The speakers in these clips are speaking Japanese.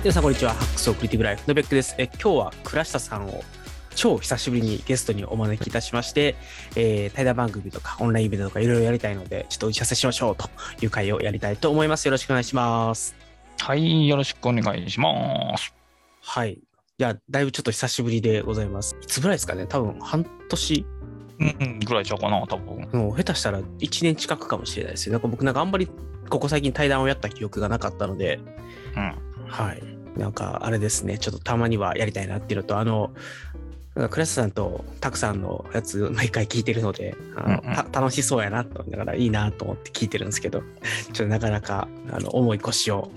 皆さんこんにちは。ハックスオクリティブライフのベックです。え今日は倉下さんを超久しぶりにゲストにお招きいたしまして、えー、対談番組とかオンラインイベントとかいろいろやりたいので、ちょっと打ち合わせしましょうという会をやりたいと思います。よろしくお願いします。はい、よろしくお願いします。はい。いや、だいぶちょっと久しぶりでございます。いつぐらいですかね？多分半年、うん、うん、ぐらいちゃうかな、多分。もう下手したら1年近くかもしれないですよ。なんか僕なんかあんまりここ最近対談をやった記憶がなかったので、うん。はい。なんか、あれですね。ちょっとたまにはやりたいなっていうのと、あの、なんかクラスさんとたくさんのやつ毎回聞いてるので、あのうんうんた楽しそうやなと思いながらいいなと思って聞いてるんですけど、ちょっとなかなかあの重い腰を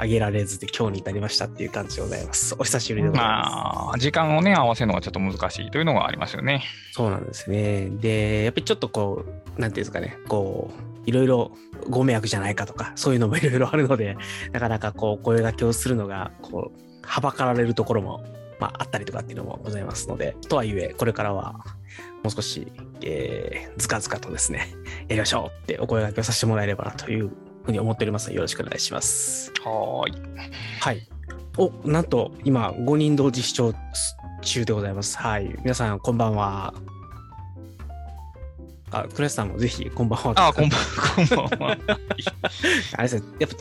上げられずで今日に至りましたっていう感じでございます。お久しぶりでございます。まあ、時間をね、合わせるのがちょっと難しいというのがありますよね。そうなんですね。で、やっぱりちょっとこう、なんていうんですかね、こう、いろいろご迷惑じゃないかとか、そういうのもいろいろあるので、なかなかこう、声掛けをするのが、こう、はばかられるところも、まあ、あったりとかっていうのもございますので、とはいえ、これからは、もう少し、えー、ずかずかとですね、やりましょうってお声掛けをさせてもらえればなというふうに思っておりますので、よろしくお願いします。はーい。はい。お、なんと、今、5人同時視聴中でございます。はい。皆さん、こんばんは。あ、クラスさんもぜひ、こんばんは。あ、こんばんは、こんばんは。あれですね、やっぱ、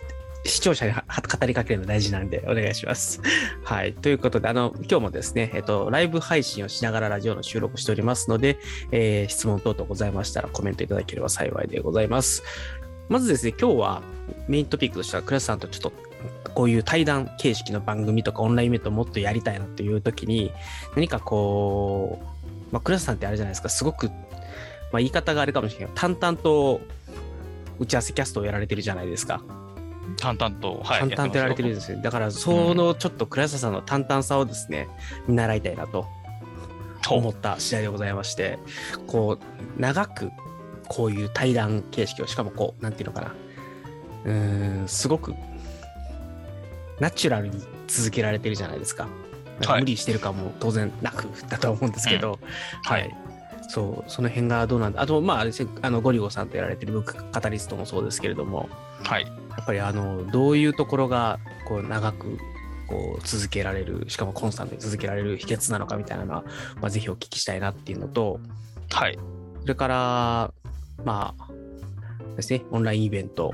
視聴者には語りかけるの大事なんで、お願いします。はい。ということで、あの、今日もですね、えっと、ライブ配信をしながらラジオの収録をしておりますので、えー質問等々ございましたらコメントいただければ幸いでございます。まずですね、今日はメイントピックとしては、クラスさんとちょっと、こういう対談形式の番組とかオンラインイベントをもっとやりたいなという時に、何かこう、まあ、クラスさんってあれじゃないですか、すごく、まあ、言い方があれかもしれない淡々と打ち合わせキャストをやられてるじゃないですか。淡々と、はい。淡々とやられてるんですよ。だから、そのちょっと倉下さんの淡々さをですね、見習いたいなと思った次第でございまして、こう、長くこういう対談形式を、しかもこう、なんていうのかな、うーん、すごくナチュラルに続けられてるじゃないですか。かはい無理してる感も当然なくだとは思うんですけど、ははいい。そう、その辺がどうなんだ。あと、まああの、ゴリゴさんとやられてるブックカタリストもそうですけれども、はい。やっぱりあのどういうところがこう長くこう続けられるしかもコンスタントに続けられる秘訣なのかみたいなのは、まあ、ぜひお聞きしたいなっていうのとはい。それからまあですねオンラインイベント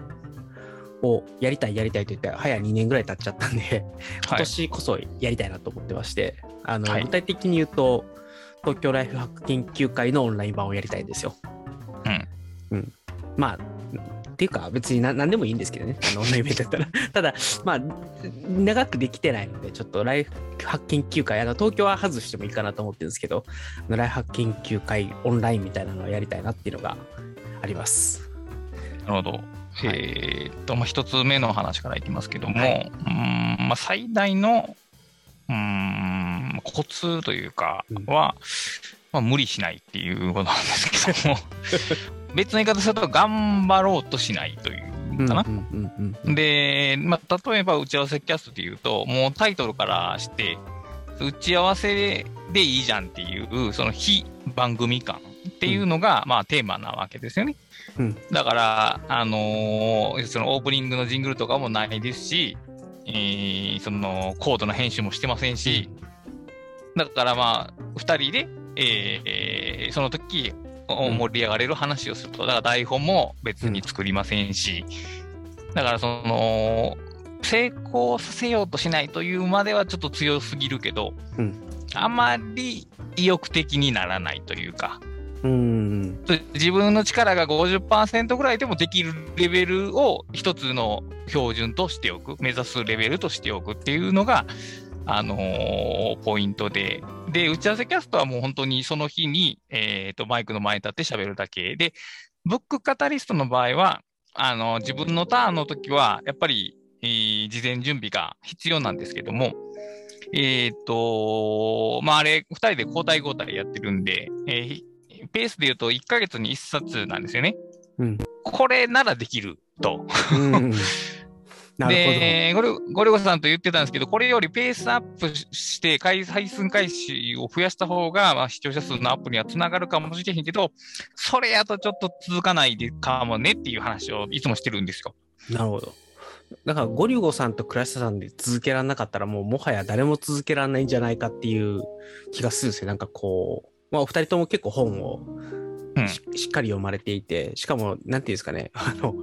をやりたいやりたいと言って早2年ぐらい経っちゃったんで今はい。年こそやりたいなと思ってまして、あのはい具体的に言うと東京ライフハック研究会のオンライン版をやりたいんですよ。うん。うん。まあ、っていうか別に何何でもいいんですけどね、あ のオンラインイベントだったら。ただ、まあ、長くできてないので、ちょっとライフハック研究会、あの東京は外してもいいかなと思ってるんですけど、ライフハック研究会オンラインみたいなのをやりたいなっていうのがあります。なるほど。えーっと、まあ、一つ目の話からいきますけども、はうーん、まあ、最大の、うーん、コツというかうん。は、まあ、無理しないっていうことなんですけども、別の言い方すると、頑張ろうとしないというかな。うんうんうんうんで、まあ、例えば打ち合わせキャストで言うと、もうタイトルからして、打ち合わせでいいじゃんっていう、その非番組感っていうのが、まあ、テーマなわけですよね。うん。だから、あのーそのオープニングのジングルとかもないですし、えーそのコードの編集もしてませんし、だからまあ、二人で、えーその時、盛り上がれる話をすると。だから台本も別に作りませんし、だからその、成功させようとしないというまではちょっと強すぎるけど、うんあまり意欲的にならないというか、うん。自分の力が50%ぐらいでもできるレベルを一つの標準としておく、目指すレベルとしておくっていうのが、あのーポイントで、で、打ち合わせキャストはもう本当にその日に、えーと、マイクの前に立って喋るだけ。で、ブックカタリストの場合は、あの自分のターンの時は、やっぱり、えー事前準備が必要なんですけども、えっ、と、まあ、あれ、二人で交代交代やってるんで、えーペースで言うと1ヶ月に1冊なんですよね。うんこれならできると。うんうん なるでゴリ、ゴリゴさんと言ってたんですけど、これよりペースアップして、回配信回数を増やした方が、まあ、視聴者数のアップにはつながるかもしれへんけど、それやとちょっと続かないでかもねっていう話をいつもしてるんですよ。ほど。なるほど。だからゴリゴさんと倉下さんで続けられなかったらもうもはや誰も続けられないんじゃないかっていう気がするんですよ。なんかこう、まあお二人とも結構本をうん。し,、しっかり読まれていて、しかも、なんていうんですかね、あの、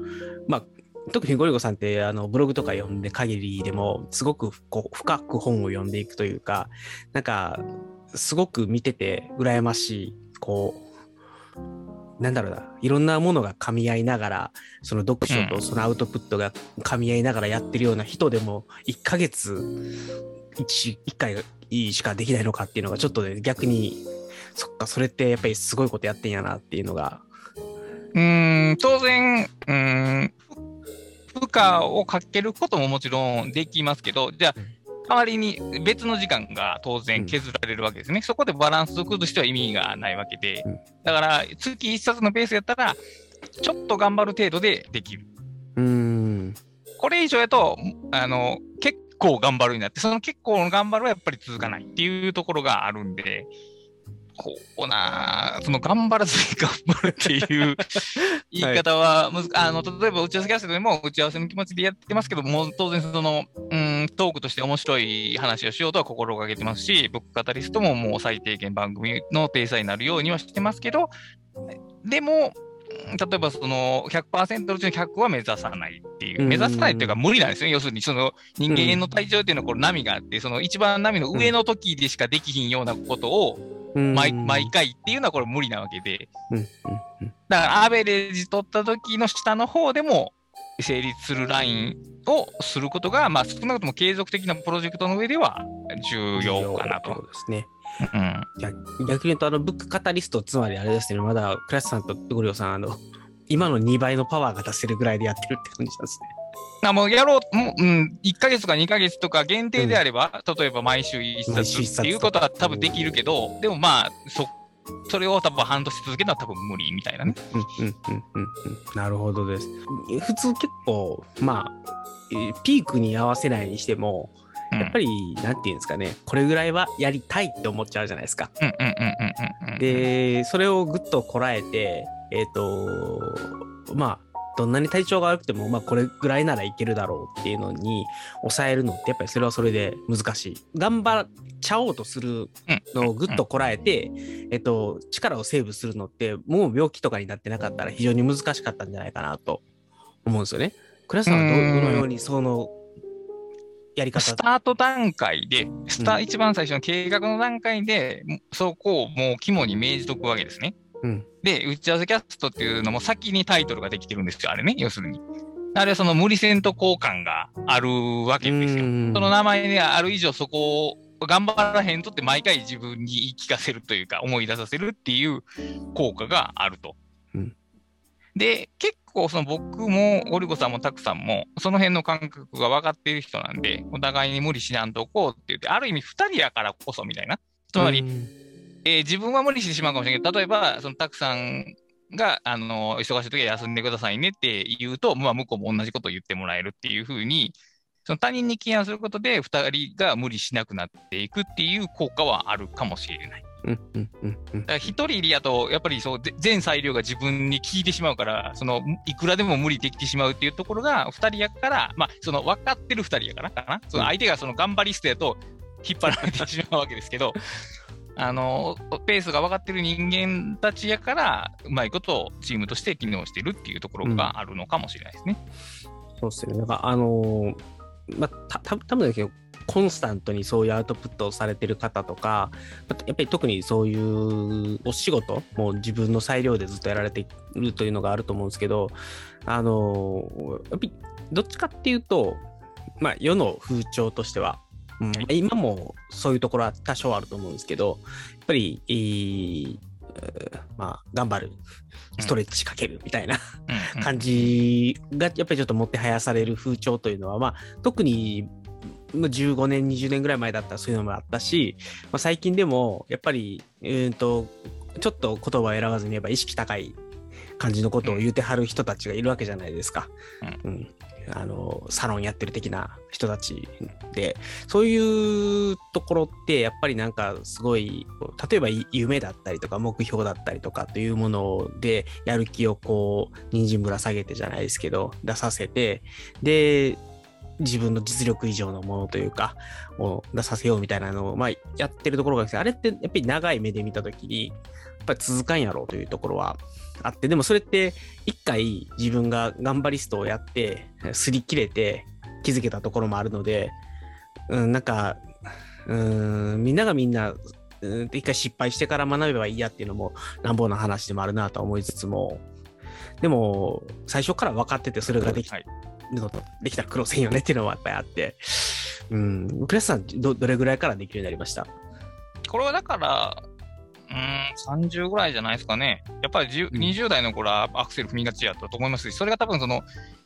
まあ、特にゴリゴさんってあのブログとか読んで限りでもすごくこう深く本を読んでいくというかなんかすごく見てて羨ましいこうなんだろうないろんなものが噛み合いながらその読書とそのアウトプットが噛み合いながらやってるような人でも1ヶ月 1, 1回しかできないのかっていうのがちょっとね逆にそっかそれってやっぱりすごいことやってんやなっていうのが。うーん、当然、うーん、ふ負荷をかけることももちろんできますけど、じゃあ、代わりに別の時間が当然削られるわけですね。そこでバランスを崩しては意味がないわけで。うん、だから月1冊のペースやったら、ちょっと頑張る程度でできる。うーん。これ以上やと、あの、結構頑張るになって、その結構の頑張るはやっぱり続かないっていうところがあるんで、こうなあその頑張らずに頑張るっていう 言い方はむず、あの、例えば打ち合わせキャストでも打ち合わせの気持ちでやってますけども、当然その、うん、トークとして面白い話をしようとは心がけてますし、僕カタリストももう最低限番組の体裁になるようにはしてますけど、でも、例えばその100%のうちの100は目指さないっていうう、ん目指さないっていうか無理なんですよ。要するにその人間の体調っていうのはこれ波があって、その一番波の上の時でしかできひんようなことを毎毎回っていうのはこれ無理なわけで、だからアベレージ取った時の下の方でも成立するラインをすることが、まあ少なくとも継続的なプロジェクトの上では重要かなと。ですね。うん逆に言うと、あの、ブックカタリスト、つまりあれですね、まだ、クラスさんとゴリオさん、あの、今の2倍のパワーが出せるぐらいでやってるって感じなんですね。あもうやろう、もう、うん、1ヶ月とか2ヶ月とか限定であれば、例えば毎週1毎週一冊冊っていうことは多分できるけど、でもまあ、そ、それを多分半年続けるのは多分無理みたいなね。うんうんうんうんうん。なるほどです。普通結構、まあ、えーピークに合わせないにしても、うんやっぱり、なんていうんですかね、これぐらいはやりたいって思っちゃうじゃないですか。で、それをぐっとこらえて、えっ、と、まあ、どんなに体調が悪くても、まあ、これぐらいならいけるだろうっていうのに抑えるのって、やっぱりそれはそれで難しい。頑張っちゃおうとするのをぐっとこらえて、えっと、力をセーブするのって、もう病気とかになってなかったら非常に難しかったんじゃないかなと思うんですよね。倉さんはどのようにそのやり方スタート段階で、スタうん一番最初の計画の段階で、そこをもう肝に銘じとくわけですね。うんで、打ち合わせキャストっていうのも先にタイトルができてるんですよ、あれね、要するに。あれはその無理せんと交換があるわけですよ。うんその名前である以上、そこを頑張らへんとって毎回自分に言い聞かせるというか、思い出させるっていう効果があると。うんで、結構その僕もゴリゴさんもタクさんも、その辺の感覚が分かっている人なんで、お互いに無理しなんとこうって言って、ある意味二人やからこそみたいな。つまり、うんえー自分は無理してしまうかもしれないけど、例えば、そのタクさんが、あの、忙しい時は休んでくださいねって言うと、まあ、向こうも同じことを言ってもらえるっていうふうに、その他人に起案することで、二人が無理しなくなっていくっていう効果はあるかもしれない。うんうんうんうんだから一人やと、やっぱりそう、ぜ全裁量が自分に効いてしまうから、その、いくらでも無理できてしまうっていうところが、二人やから、まあ、その、分かってる二人やからかな。その相手がその頑張りストやと、引っ張られてしまうわけですけど、あの、ペースが分かってる人間たちやから、うまいことチームとして機能してるっていうところがあるのかもしれないですね。そうっすよね。なんか、あのーまあ、た、た多分だけど、コンスタントにそういうアウトプットをされてる方とか、まあやっぱり特にそういうお仕事、もう自分の裁量でずっとやられているというのがあると思うんですけど、あのーやっぱりどっちかっていうと、まあ、世の風潮としては、うん今もそういうところは多少あると思うんですけど、やっぱり、まあ、頑張る、ストレッチかけるみたいな、うんうん。感じがやっぱりちょっともってはやされる風潮というのは、まあ、特にまあ15年、20年ぐらい前だったらそういうのもあったし、まあ、最近でもやっぱり、うーんと、ちょっと言葉を選ばずに言えば意識高い感じのことを言うてはる人たちがいるわけじゃないですか。うん。あのサロンやってる的な人たちで。そういうところってやっぱりなんかすごい例えばい夢だったりとか目標だったりとかというものでやる気をこう人参ぶら下げてじゃないですけど出させてで自分の実力以上のものというか、を出させようみたいなのを、まあ、やってるところがあ、れってやっぱり長い目で見たときに、やっぱり続かんやろうというところはあって、でもそれって一回自分が頑張りストをやって、擦り切れて気づけたところもあるので、うん、なんか、うん、みんながみんな、一回失敗してから学べばいいやっていうのも乱暴な話でもあるなと思いつつも、でも、最初から分かっててそれができはい。るのと、できたら苦労せんよねっていうのはやっぱりあって、うん、クラスさんど、どれぐらいからできるようになりました？これはだから、うーん、30ぐらいじゃないですかね。やっぱり10うん20代の頃はアクセル踏みがちやったと思いますし、それが多分その、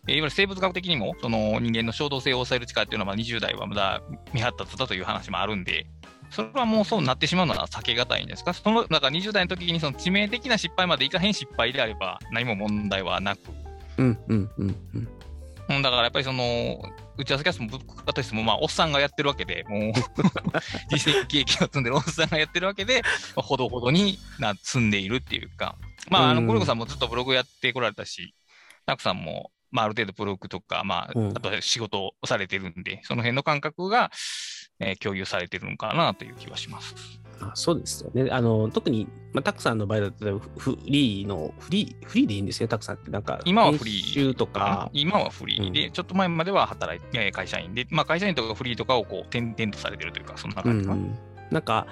えーいわゆる生物学的にも、その人間の衝動性を抑える力っていうのは、まあ20代はまだ未発達だという話もあるんで、それはもうそうなってしまうのは避けがたいんですか？その、だから20代の時にその致命的な失敗までいかへん失敗であれば、何も問題はなく、うん、うん、うん、うん。うん、だからやっぱりその、打ち合わせキャストもブックカテストも、まあ、おっさんがやってるわけで、もう、実績経験を積んでるおっさんがやってるわけで、まあほどほどにな積んでいるっていうか、まあ、あの、うん。コルコさんもずっとブログやってこられたし、タクさんも、まあ、ある程度ブログとか、まあ、うん。あとは仕事をされてるんで、その辺の感覚が、えー共有されてるのかなという気はします。あそうですよね。あの、特に、まあ、タクさんの場合だと、フリーの、フリー、フリーでいいんですよ、タクさんって。なんか、今はフリーとか、今はフリーで、ちょっと前までは働いて、えー会社員で、まあ、会社員とかフリーとかをこう、転々とされてるというか、そんなう感じかな。ん、なんか、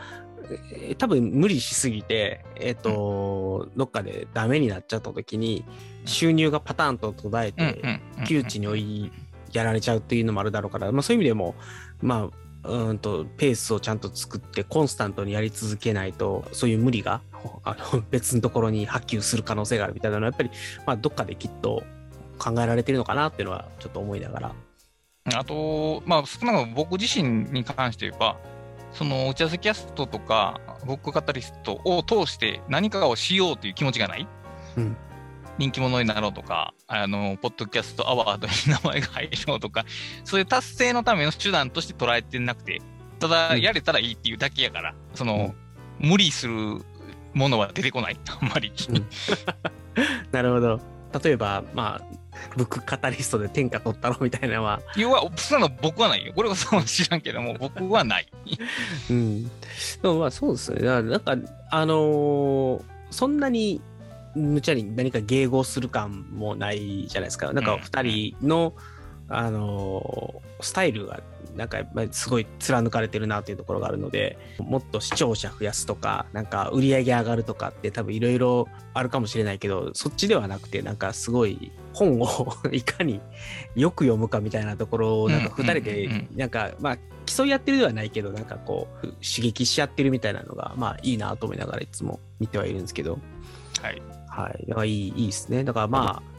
えー多分無理しすぎて、えっ、と、どっかでダメになっちゃった時に、収入がパターンと途絶えて、うんうん窮地に追いやられちゃうっていうのもあるだろうから、まあ、そういう意味でも、まあ、うーんとペースをちゃんと作ってコンスタントにやり続けないとそういう無理があの 別のところに波及する可能性があるみたいなのはやっぱり、まあ、どっかできっと考えられてるのかなっていうのはちょっと思いながら。あと、まあ、少なくとも僕自身に関して言えば、その打ち合わせキャストとか、ブックカタリストを通して何かをしようという気持ちがない。うん人気者になろうとか、あの、ポッドキャストアワードに名前が入ろうとか、そういう達成のための手段として捉えてなくて、ただ、うんやれたらいいっていうだけやから、その、無理するものは出てこない、あんまり。うん なるほど。例えば、まあ、ブックカタリストで天下取ったろみたいなのは、要は、そんなの僕はないよ。これこそ知らんけども、僕はない。うん。でもまあそうですね。なんか、あのーそんなに無茶に何か迎合する感もないじゃないですか。なんかうん。二人の、あのースタイルがなんかやっぱりすごい貫かれてるなというところがあるので、もっと視聴者増やすとか、なんか売り上げ上がるとかって多分いろいろあるかもしれないけど、そっちではなくて、なんかすごい本をいかによく読むかみたいなところを、なんか二人うんうん。うん。でうん、なんかまあ競い合ってるではないけど、なんかこう、刺激し合ってるみたいなのが、まあいいなと思いながらいつも見てはいるんですけど、はい。はい。だからいい、いいですね。だからまあ、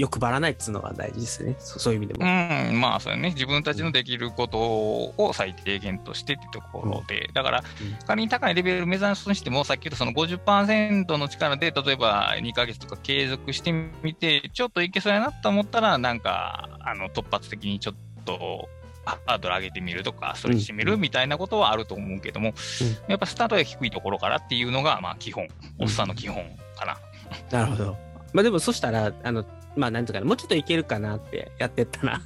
欲張らないっていうのが大事ですね。そそういう意味でうも。ん、まあ、そうやね。自分たちのできることを最低限としてってところで、だからうん、仮に高いレベルを目指すにしても、さっき言ったその50%の力で、例えば2ヶ月とか継続してみて、ちょっといけそうやなと思ったら、なんか、あの、突発的にちょっと、ハードル上げてみるとか、ストレッチしてみるみたいなことはあると思うけども、やっぱスタートが低いところからっていうのが、まあ、基本、おっさんの基本かな。なるほど。まあでもそしたら、あの、まあなんていうかな、もうちょっといけるかなってやってったら、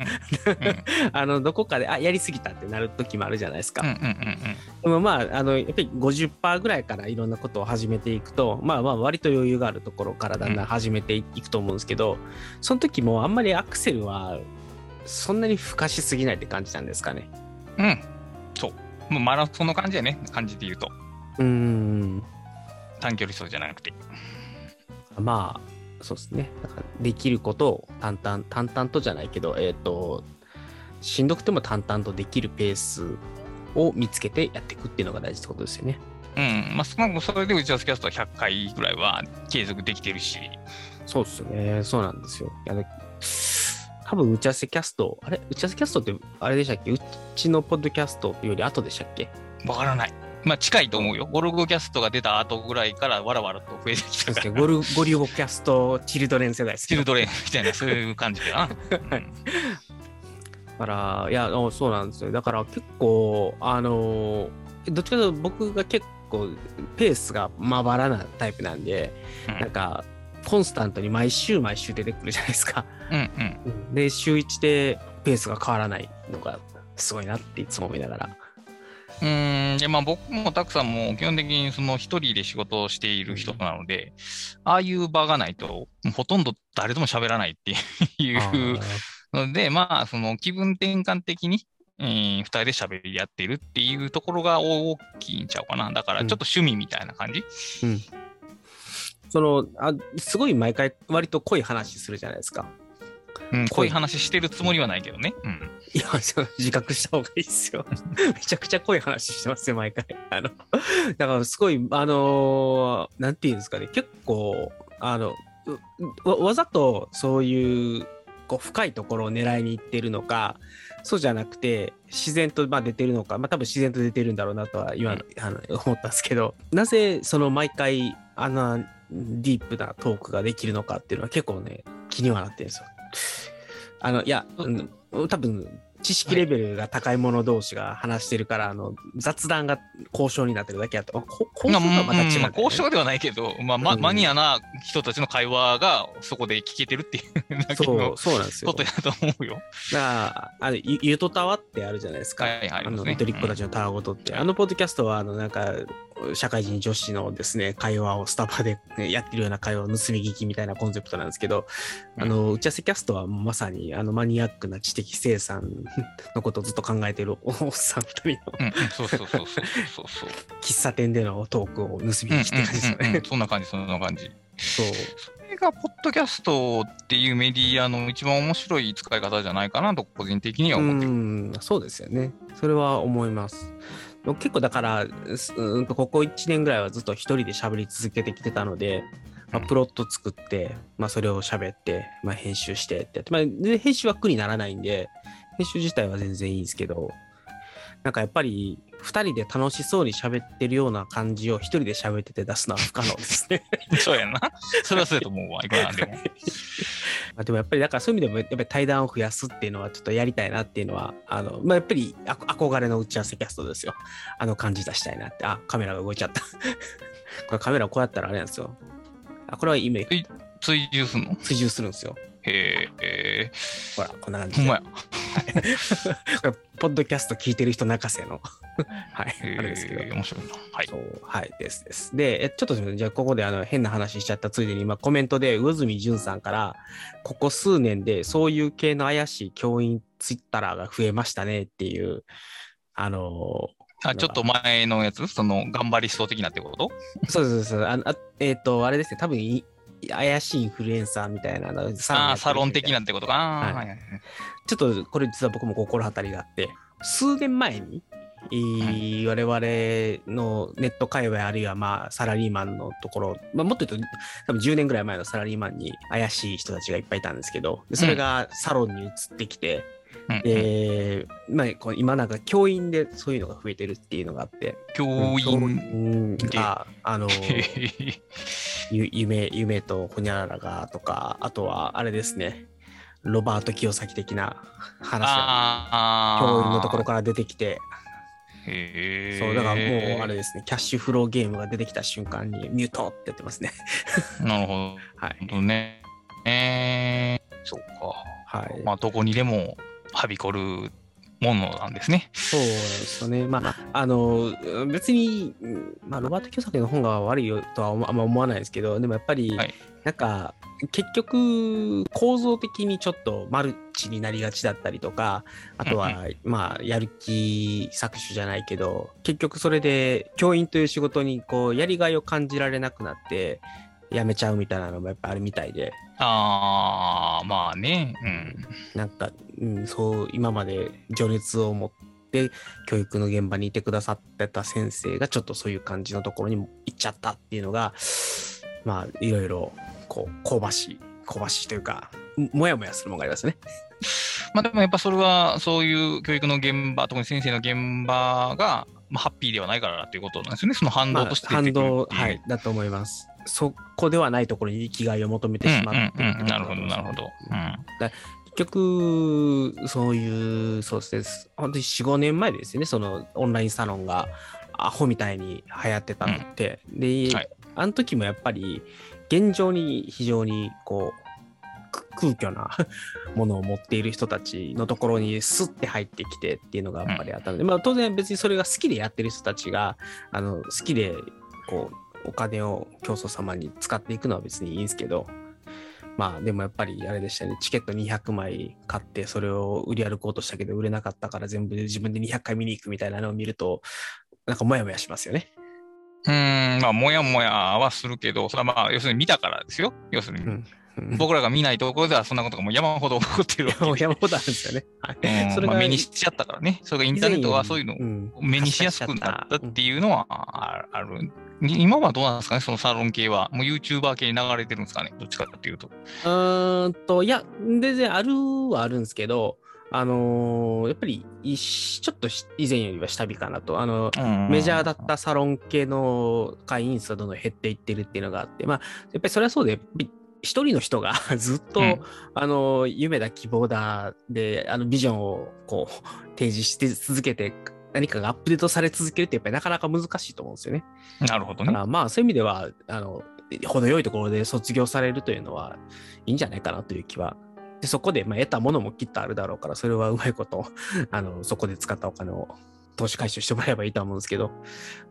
あの、どこかで、あ、やりすぎたってなる時もあるじゃないですか。うんうんうんうん。でもまあ、あの、やっぱり50%ぐらいからいろんなことを始めていくと、まあまあ割と余裕があるところからだんだん始めていくと思うんですけど、その時もあんまりアクセルはそんなに付加しすぎないって感じなんですかね。うん。そう。もうマラソンの感じやね。感じで言うと。うーん。短距離走じゃなくて。まあ、そうですね。だからできることを淡々、淡々とじゃないけど、えっ、と、しんどくても淡々とできるペースを見つけてやっていくっていうのが大事ってことですよね。うん。まあ、少なくともそれで打ち合わせキャストは100回ぐらいは継続できてるし。そうですよね。そうなんですよ。いやね多分打ち合わせキャスト、あれ？打ち合わせキャストってあれでしたっけ？うちのポッドキャストより後でしたっけ？わからない。まあ、近いと思うよ。ゴルゴキャストが出た後ぐらいからわらわらと増えてき。たから。ゴルゴリゴキャストチルドレン世代ですチルドレンみたいな、そういう感じかな。うんだから、いや、あそうなんですよ。だから結構、あのーどっちかというと僕が結構ペースがまばらなタイプなんで、うんなんか、コンスタントに毎週毎週出てくるじゃないですか。うんうん。で、週1でペースが変わらないのがすごいなっていつも思いながら。うーん、で、まあ僕もたくさんも基本的にその一人で仕事をしている人なので、ああいう場がないと、ほとんど誰とも喋らないっていうの で、まあその気分転換的に、えー二人で喋り合っているっていうところが大きいんちゃうかな。だからちょっと趣味みたいな感じ。うん。そのあすごい毎回割と濃い話するじゃないですか。うん、こういう話してるつもりはないけどね。うん。いや、自覚した方がいいですよ。めちゃくちゃ濃い話してますよ、毎回。あの、だからすごい、あのーなんていうんですかね、結構、あの、うわわざとそういう、こう、深いところを狙いに行ってるのか、そうじゃなくて、自然とまあ出てるのか、まあ多分自然と出てるんだろうなとは今、あの思ったんですけど、なぜその毎回、あんなディープなトークができるのかっていうのは結構ね、気にはなってるんですよ。あの、いや、うん多分、知識レベルが高い者同士が話してるから、あの、雑談が交渉になってるだけだと、こ交渉まあがまた違うんだよね、まあ交渉ではないけど、まあ、まうんマニアな人たちの会話がそこで聞けてるっていうだけそのう、そうなんですよ。ことやと思うよ。だから、あの、ゆゆとたわってあるじゃないですか。はいはいあの、ゆとりっ子たちのたわごとって。うんあのポッドキャストは、あの、なんか、社会人女子のですね、会話をスタバでねやってるような会話を盗み聞きみたいなコンセプトなんですけど、あの、打ち合わせキャストはまさに、あの、マニアックな知的生産のことをずっと考えてるおっさん二人のうんうん、そうそうそうそうそうそう。喫茶店でのトークを盗み聞きって感じですようんうんうんねうん。そんな感じ、そんな感じ。そう。それが、ポッドキャストっていうメディアの一番面白い使い方じゃないかなと、個人的にはう思ってる。ん、そうですよね。それは思います。結構だから、すうんとここ1年ぐらいはずっと一人で喋り続けてきてたので、まあ、うんプロット作って、まあ、それを喋って、まあ、編集してってやって、まあ、で編集は苦にならないんで、編集自体は全然いいんですけど、なんかやっぱり、二人で楽しそうに喋ってるような感じを一人で喋ってて出すのは不可能ですね。そうやんな。それはそうやと思うわ、いくらなんでも。まあでもやっぱりだからそういう意味でもやっぱり対談を増やすっていうのはちょっとやりたいなっていうのはあの、まあ、やっぱりあ憧れの打ち合わせキャストですよ。あの感じ出したいなって。あカメラが動いちゃった。これカメラこうやったらあれなんですよ。あこれは今追従すんの？追従するんですよへえ、ほらこんな感じほんまや。これポッドキャスト聞いてる人泣かせの。はいへあれですけど。え、面白いな。はい。そう、はい、ですです。で、えちょっとじゃあここであの変な話しちゃったついでに、今コメントで魚住淳さんから、ここ数年でそういう系の怪しい教員ツイッターが増えましたねっていう、あのあ、ちょっと前のやつ？その、頑張りそう的なってこと？ーそうそうそう、あえっ、と、あれですね、多分い怪しいインフルエンサーみたいなのサああ、サロン的な。なってことか。あーはいちょっとこれ実は僕も心当たりがあって、数年前に、えー我々のネット界隈あるいはまあサラリーマンのところ、まあ、もっと言うと多分10年ぐらい前のサラリーマンに怪しい人たちがいっぱいいたんですけどでそれがサロンに移ってきて、でまあ、こう今なんか教員でそういうのが増えてるっていうのがあって教教員。員があの 夢夢とほにゃららがとかあとはあれですねロバート清崎的な話が。教員のところから出てきて。そう、だからもうあれですね、キャッシュフローゲームが出てきた瞬間にミュートってやってますね。なるほはい。どね。えー、そうか。はい。まあ、どこにでもはびこるものなんですね。そうですよね。まあ、あの、別に、うんまあ、ロバート・キョサキの本が悪いよとは思あんま思わないですけど、でもやっぱり、はいなんか、結局、構造的にちょっとマルチになりがちだったりとか、あとは、まあ、やる気搾取じゃないけど、結局それで、教員という仕事に、こう、やりがいを感じられなくなって、辞めちゃうみたいなのもやっぱあるみたいで、ああ、まあね。うん。なんか、うん、そう、今まで情熱を持って教育の現場にいてくださってた先生がちょっとそういう感じのところにも行っちゃったっていうのが、まあ、いろいろ、こう、香ばしい、香ばしいというか、ももやもやするものがありますね。まあでもやっぱそれはそういう教育の現場、特に先生の現場が、まあ、ハッピーではないからっていうことなんですよね。その反まあ動として出反てくる動、っていう。はい、だと思います。そこではないところに生きがいを求めてうんしまってうんうん。なるほど、なるほど。うん。結局、そういう、そうですね、本当に4、5年前ですよね、そのオンラインサロンがアホみたいに流行ってたのって。で、はいあの時もやっぱり、現状に非常にこう、空虚な ものを持っている人たちのところにスッて入ってきてっていうのがやっぱりあったので、まあ当然別にそれが好きでやってる人たちがあの好きでこうお金を教祖様に使っていくのは別にいいんですけどまあでもやっぱりあれでしたねチケット200枚買ってそれを売り歩こうとしたけど売れなかったから全部で自分で200回見に行くみたいなのを見るとなんかモヤモヤしますよね。うーん、まあ、もやもやはするけど、それはまあ、要するに見たからですよ。要するに。うん僕らが見ないところではそんなことがもう山ほど起こってるわけ 山ほどあるんですよね。はいうんそれがまあ、目にしちゃったからね。それがインターネットはそういうのをうん目にしやすくなったっていうのはあある。に今はどうなんですかね、そのサロン系は。もう YouTuber 系に流れてるんですかね、どっちかっていうと。うーんと、いや、全然あるはあるんですけど、あのーやっぱりちょっとし以前よりは下火かなと。あのメジャーだったサロン系の会員数はどんどん減っていってるっていうのがあって、まあ、やっぱりそれはそうで、一人の人が ずっと、うんあの夢だ希望だであのビジョンをこう提示して続けて何かがアップデートされ続けるってやっぱりなかなか難しいと思うんですよね。なるほどね。だからまあそういう意味ではあの程よいところで卒業されるというのはいいんじゃないかなという気は。でそこでまあ得たものもきっとあるだろうからそれはうまいことあのそこで使ったお金を投資回収してもらえばいいとは思うんですけど、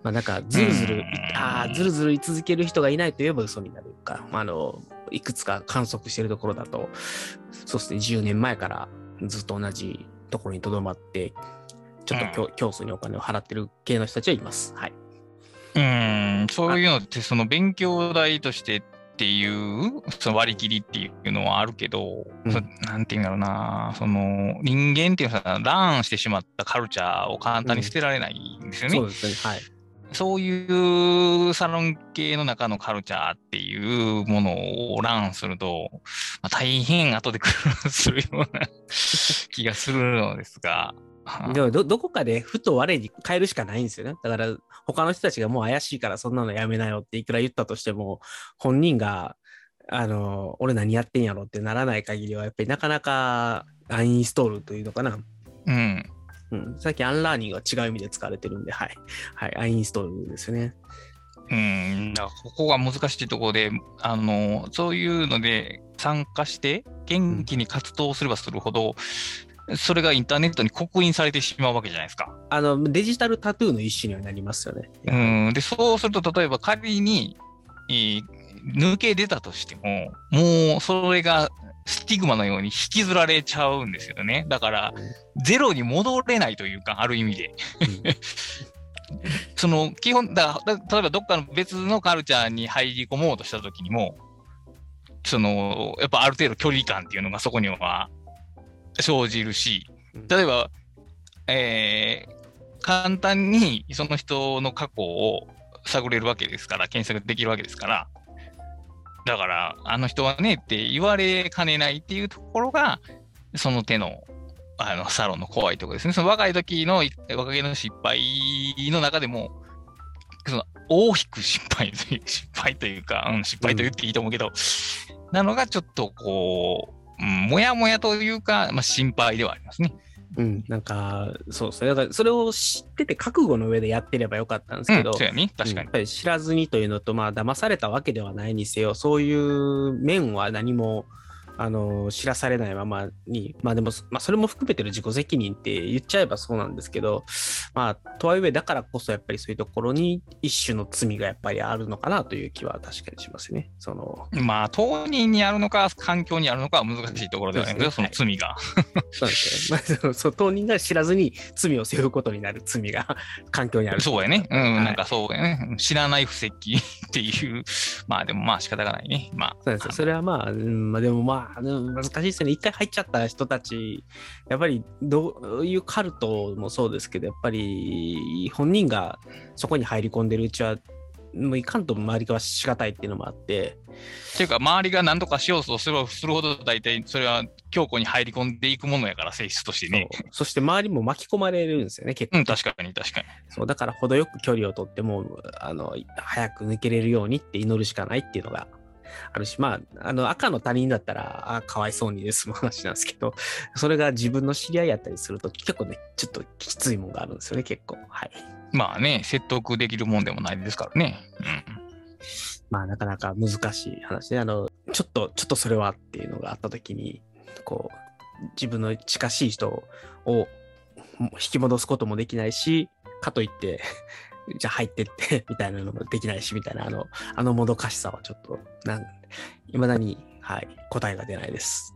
まあなんかずるずるうんああずるずる居続ける人がいないといえば嘘になるか、まあ、あのいくつか観測しているところだとそうですね10年前からずっと同じところにとどまってちょっと競競争にお金を払ってる系の人たちはいます。はい。うーん、そういうのって、その勉強代としてっていう、その割り切りっていうのはあるけど、うんそなんていうんだろうな、その人間っていうのはラーンしてしまったカルチャーを簡単に捨てられないんですよね。そうですね。はい。そういうサロン系の中のカルチャーっていうものをランすると、まあ、大変後で苦労するような 気がするのですが。でもど、どこかでふと我に返るしかないんですよね。だから、他の人たちがもう怪しいからそんなのやめなよっていくら言ったとしても、本人が、あの、俺何やってんやろってならない限りは、やっぱりなかなかアンインストールというのかな。うん。うん。さっきアンラーニングは違う意味で使われてるんで、はい。はい。アンインストールですよね。うん、だからここが難しいところで、あの、そういうので参加して元気に活動すればするほど、それがインターネットに刻印されてしまうわけじゃないですか。あの、デジタルタトゥーの一種にはなりますよね。うん、で、そうすると、例えば仮に、えー抜け出たとしても、もうそれがスティグマのように引きずられちゃうんですよね。だから、ゼロに戻れないというか、ある意味で。その基本だだ例えばどっかの別のカルチャーに入り込もうとしたときにも、そのやっぱある程度距離感っていうのがそこには生じるし、例えば、えー簡単にその人の過去を探れるわけですから、検索できるわけですから、だから、あの人はねって言われかねないっていうところが、その手のあのサロンの怖いところですね。その若い時の若気の失敗の中でも、その大きく失敗、失敗というか、うん、失敗と言っていいと思うけど、なのがちょっとこう、うん、もやもやというか、まあ、心配ではありますね。うん、なんか、そうですね。だから、それを知ってて覚悟の上でやってればよかったんですけど、うん、そうやね。確かにうんやっ。ぱり知らずにというのと、まあ、騙されたわけではないにせよ、そういう面は何も、あの、知らされないままに、まあでも、まあ、それも含めてる自己責任って言っちゃえばそうなんですけど、まあ、とはいえ、だからこそやっぱりそういうところに一種の罪がやっぱりあるのかなという気は確かにしますね。その、まあ、当人にあるのか、環境にあるのかは難しいところではないけど、その罪が。そうなんですよ。まあそ当人が知らずに罪を背負うことになる罪が環境にある。そうやね。うん、はいなんかそうやね。うん知らない布石っていう。まあでもまあ仕方がないね。まあ。そうですよ。それはまあ、うんまあ、でもまあ、うん難しいですよね。一回入っちゃった人たち、やっぱりどういうカルトもそうですけど、やっぱり本人がそこに入り込んでるうちは、もういかんと周りがしがたいっていうのもあって、っていうか、周りが何とかしようとするするほど、大体それは強固に入り込んでいくものやから、性質としてね。そして周りも巻き込まれるんですよね、結構。うん、確かに確かに。そうだから程よく距離を取ってもあの早く抜けれるようにって祈るしかないっていうのがあるしまああの赤の他人だったらあかわいそうにで済む話なんですけど それが自分の知り合いやったりすると結構ねちょっときついもんがあるんですよね結構。はい。まあね、説得できるもんでもないですからね。まあなかなか難しい話で、あの、ちょっと、ちょっとそれはっていうのがあった時に、こう、自分の近しい人を引き戻すこともできないし、かといって、じゃあ入ってって、みたいなのもできないし、みたいな、あの、あのもどかしさはちょっと、なん、未だに、はい、答えが出ないです。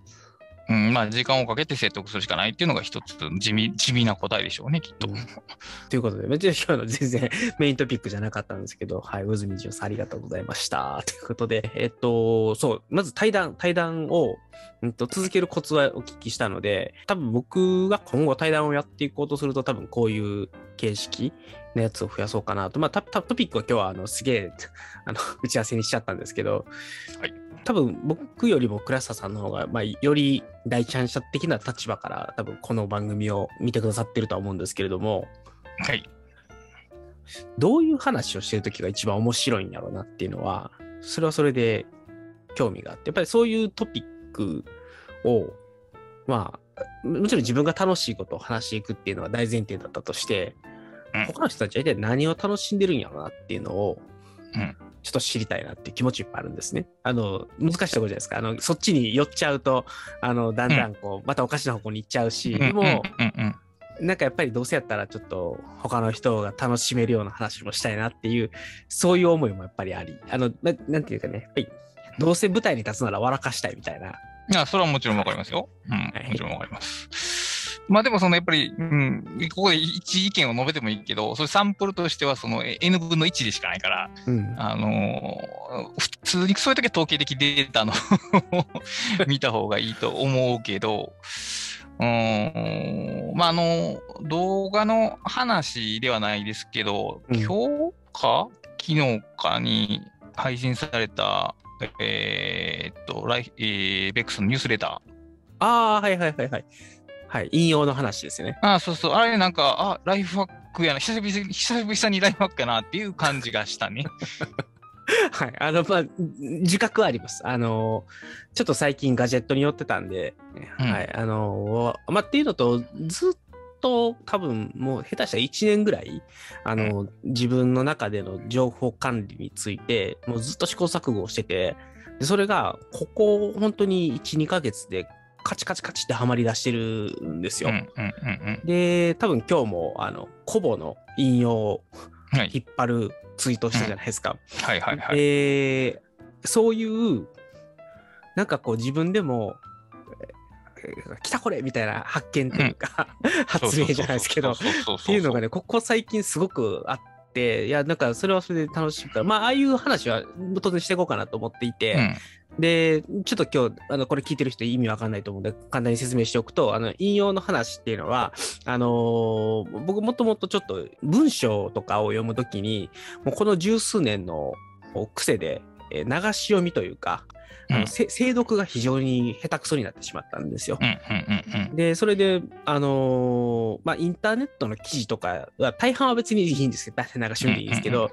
うん、まあ、時間をかけて説得するしかないっていうのが一つ地味地味な答えでしょうね、きっと。うんということで、別に今日の全然メイントピックじゃなかったんですけど、はい、渦みじおさんありがとうございました。ということで、えっと、そう、まず対談、対談を、うんと、続けるコツはお聞きしたので、多分僕が今後対談をやっていこうとすると、多分こういう形式のやつを増やそうかなと。まあ、トピックは今日はあのすげえ あの 打ち合わせにしちゃったんですけど、はい多分僕よりも倉下さんの方が、まあ、より第一反射的な立場から多分この番組を見てくださってるとは思うんですけれども、はい。どういう話をしてるときが一番面白いんやろうなっていうのは、それはそれで興味があって、やっぱりそういうトピックを、まあ、もちろん自分が楽しいことを話していくっていうのは大前提だったとして、うん。他の人たちは一体何を楽しんでるんやろうなっていうのを、うん。ちょっと知りたいなっていう気持ちいっぱいあるんですね。あの、難しいところじゃないですか。あの、そっちに寄っちゃうと、あの、だんだんこう、またおかしな方向に行っちゃうし、でも、なんかやっぱりどうせやったらちょっと他の人が楽しめるような話もしたいなっていう、そういう思いもやっぱりあり、あの、ななんていうかね、やっぱりどうせ舞台に立つなら笑かしたいみたいな。いや、それはもちろんわかりますよ。うん。はい、もちろんわかります。まあでもそのやっぱり、うん、ここで一意見を述べてもいいけど、それサンプルとしてはそのえ N 分の1でしかないから、うん。あのー普通にそういう時は統計的データの 見た方がいいと思うけど、うーん、まああの、動画の話ではないですけど、うん今日か昨日かに配信された、えーっと、ライえーベックスのニュースレター。ああ、はいはいはいはい。はい、引用の話ですよね。あそうそう、あれなんか、あ、ライフハックやな、久々に久々にライフハックやなっていう感じがしたね。はい。あの、まあ、自覚はあります。あの、ちょっと最近ガジェットに寄ってたんで、うんはい。あの、まあ、っていうのと、ずっと多分もう下手したら1年ぐらい、あの、自分の中での情報管理について、もうずっと試行錯誤をしてて、でそれが、ここ、本当に1、2ヶ月で、カチカチカチってはまり出してるんですよ。うんうんうんで、多分今日も、あの、コボの引用を。引っ張るツイートをしたじゃないですか。で、そういう、なんかこう自分でも、えー来たこれみたいな発見というか、発明じゃないですけど、っていうのがね、ここ最近すごくあって、いや、なんかそれはそれで楽しいから、まあ、ああいう話は当然していこうかなと思っていて、うん。で、ちょっと今日、あの、これ聞いてる人意味わかんないと思うんで、簡単に説明しておくと、あの、引用の話っていうのは、あのー僕もともとちょっと文章とかを読むときに、もうこの十数年の癖で、えー流し読みというか、あの精読が非常に下手くそになってしまったんですよ。で、それで、あのーまあ、インターネットの記事とかは、大半は別にいいんですけど、大体流しでいいんですけど。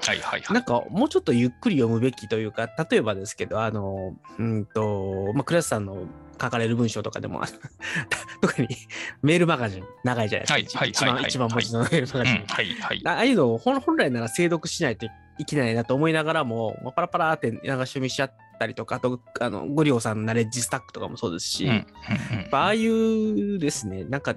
なんかもうちょっとゆっくり読むべきというか、例えばですけど、あの、うんと、まあ、クラスさんの書かれる文章とかでも、特にメールマガジン長いじゃないですか。はい一番、一番文字のメールマガジン。うんはいはい。ああいうのを本本来なら精読しないといけないなと思いながらも、まあパラパラって流し読みしちゃったりとか、あと、あの、ゴリオさんのナレッジスタックとかもそうですし、うんうんやっぱああいうですね、なんか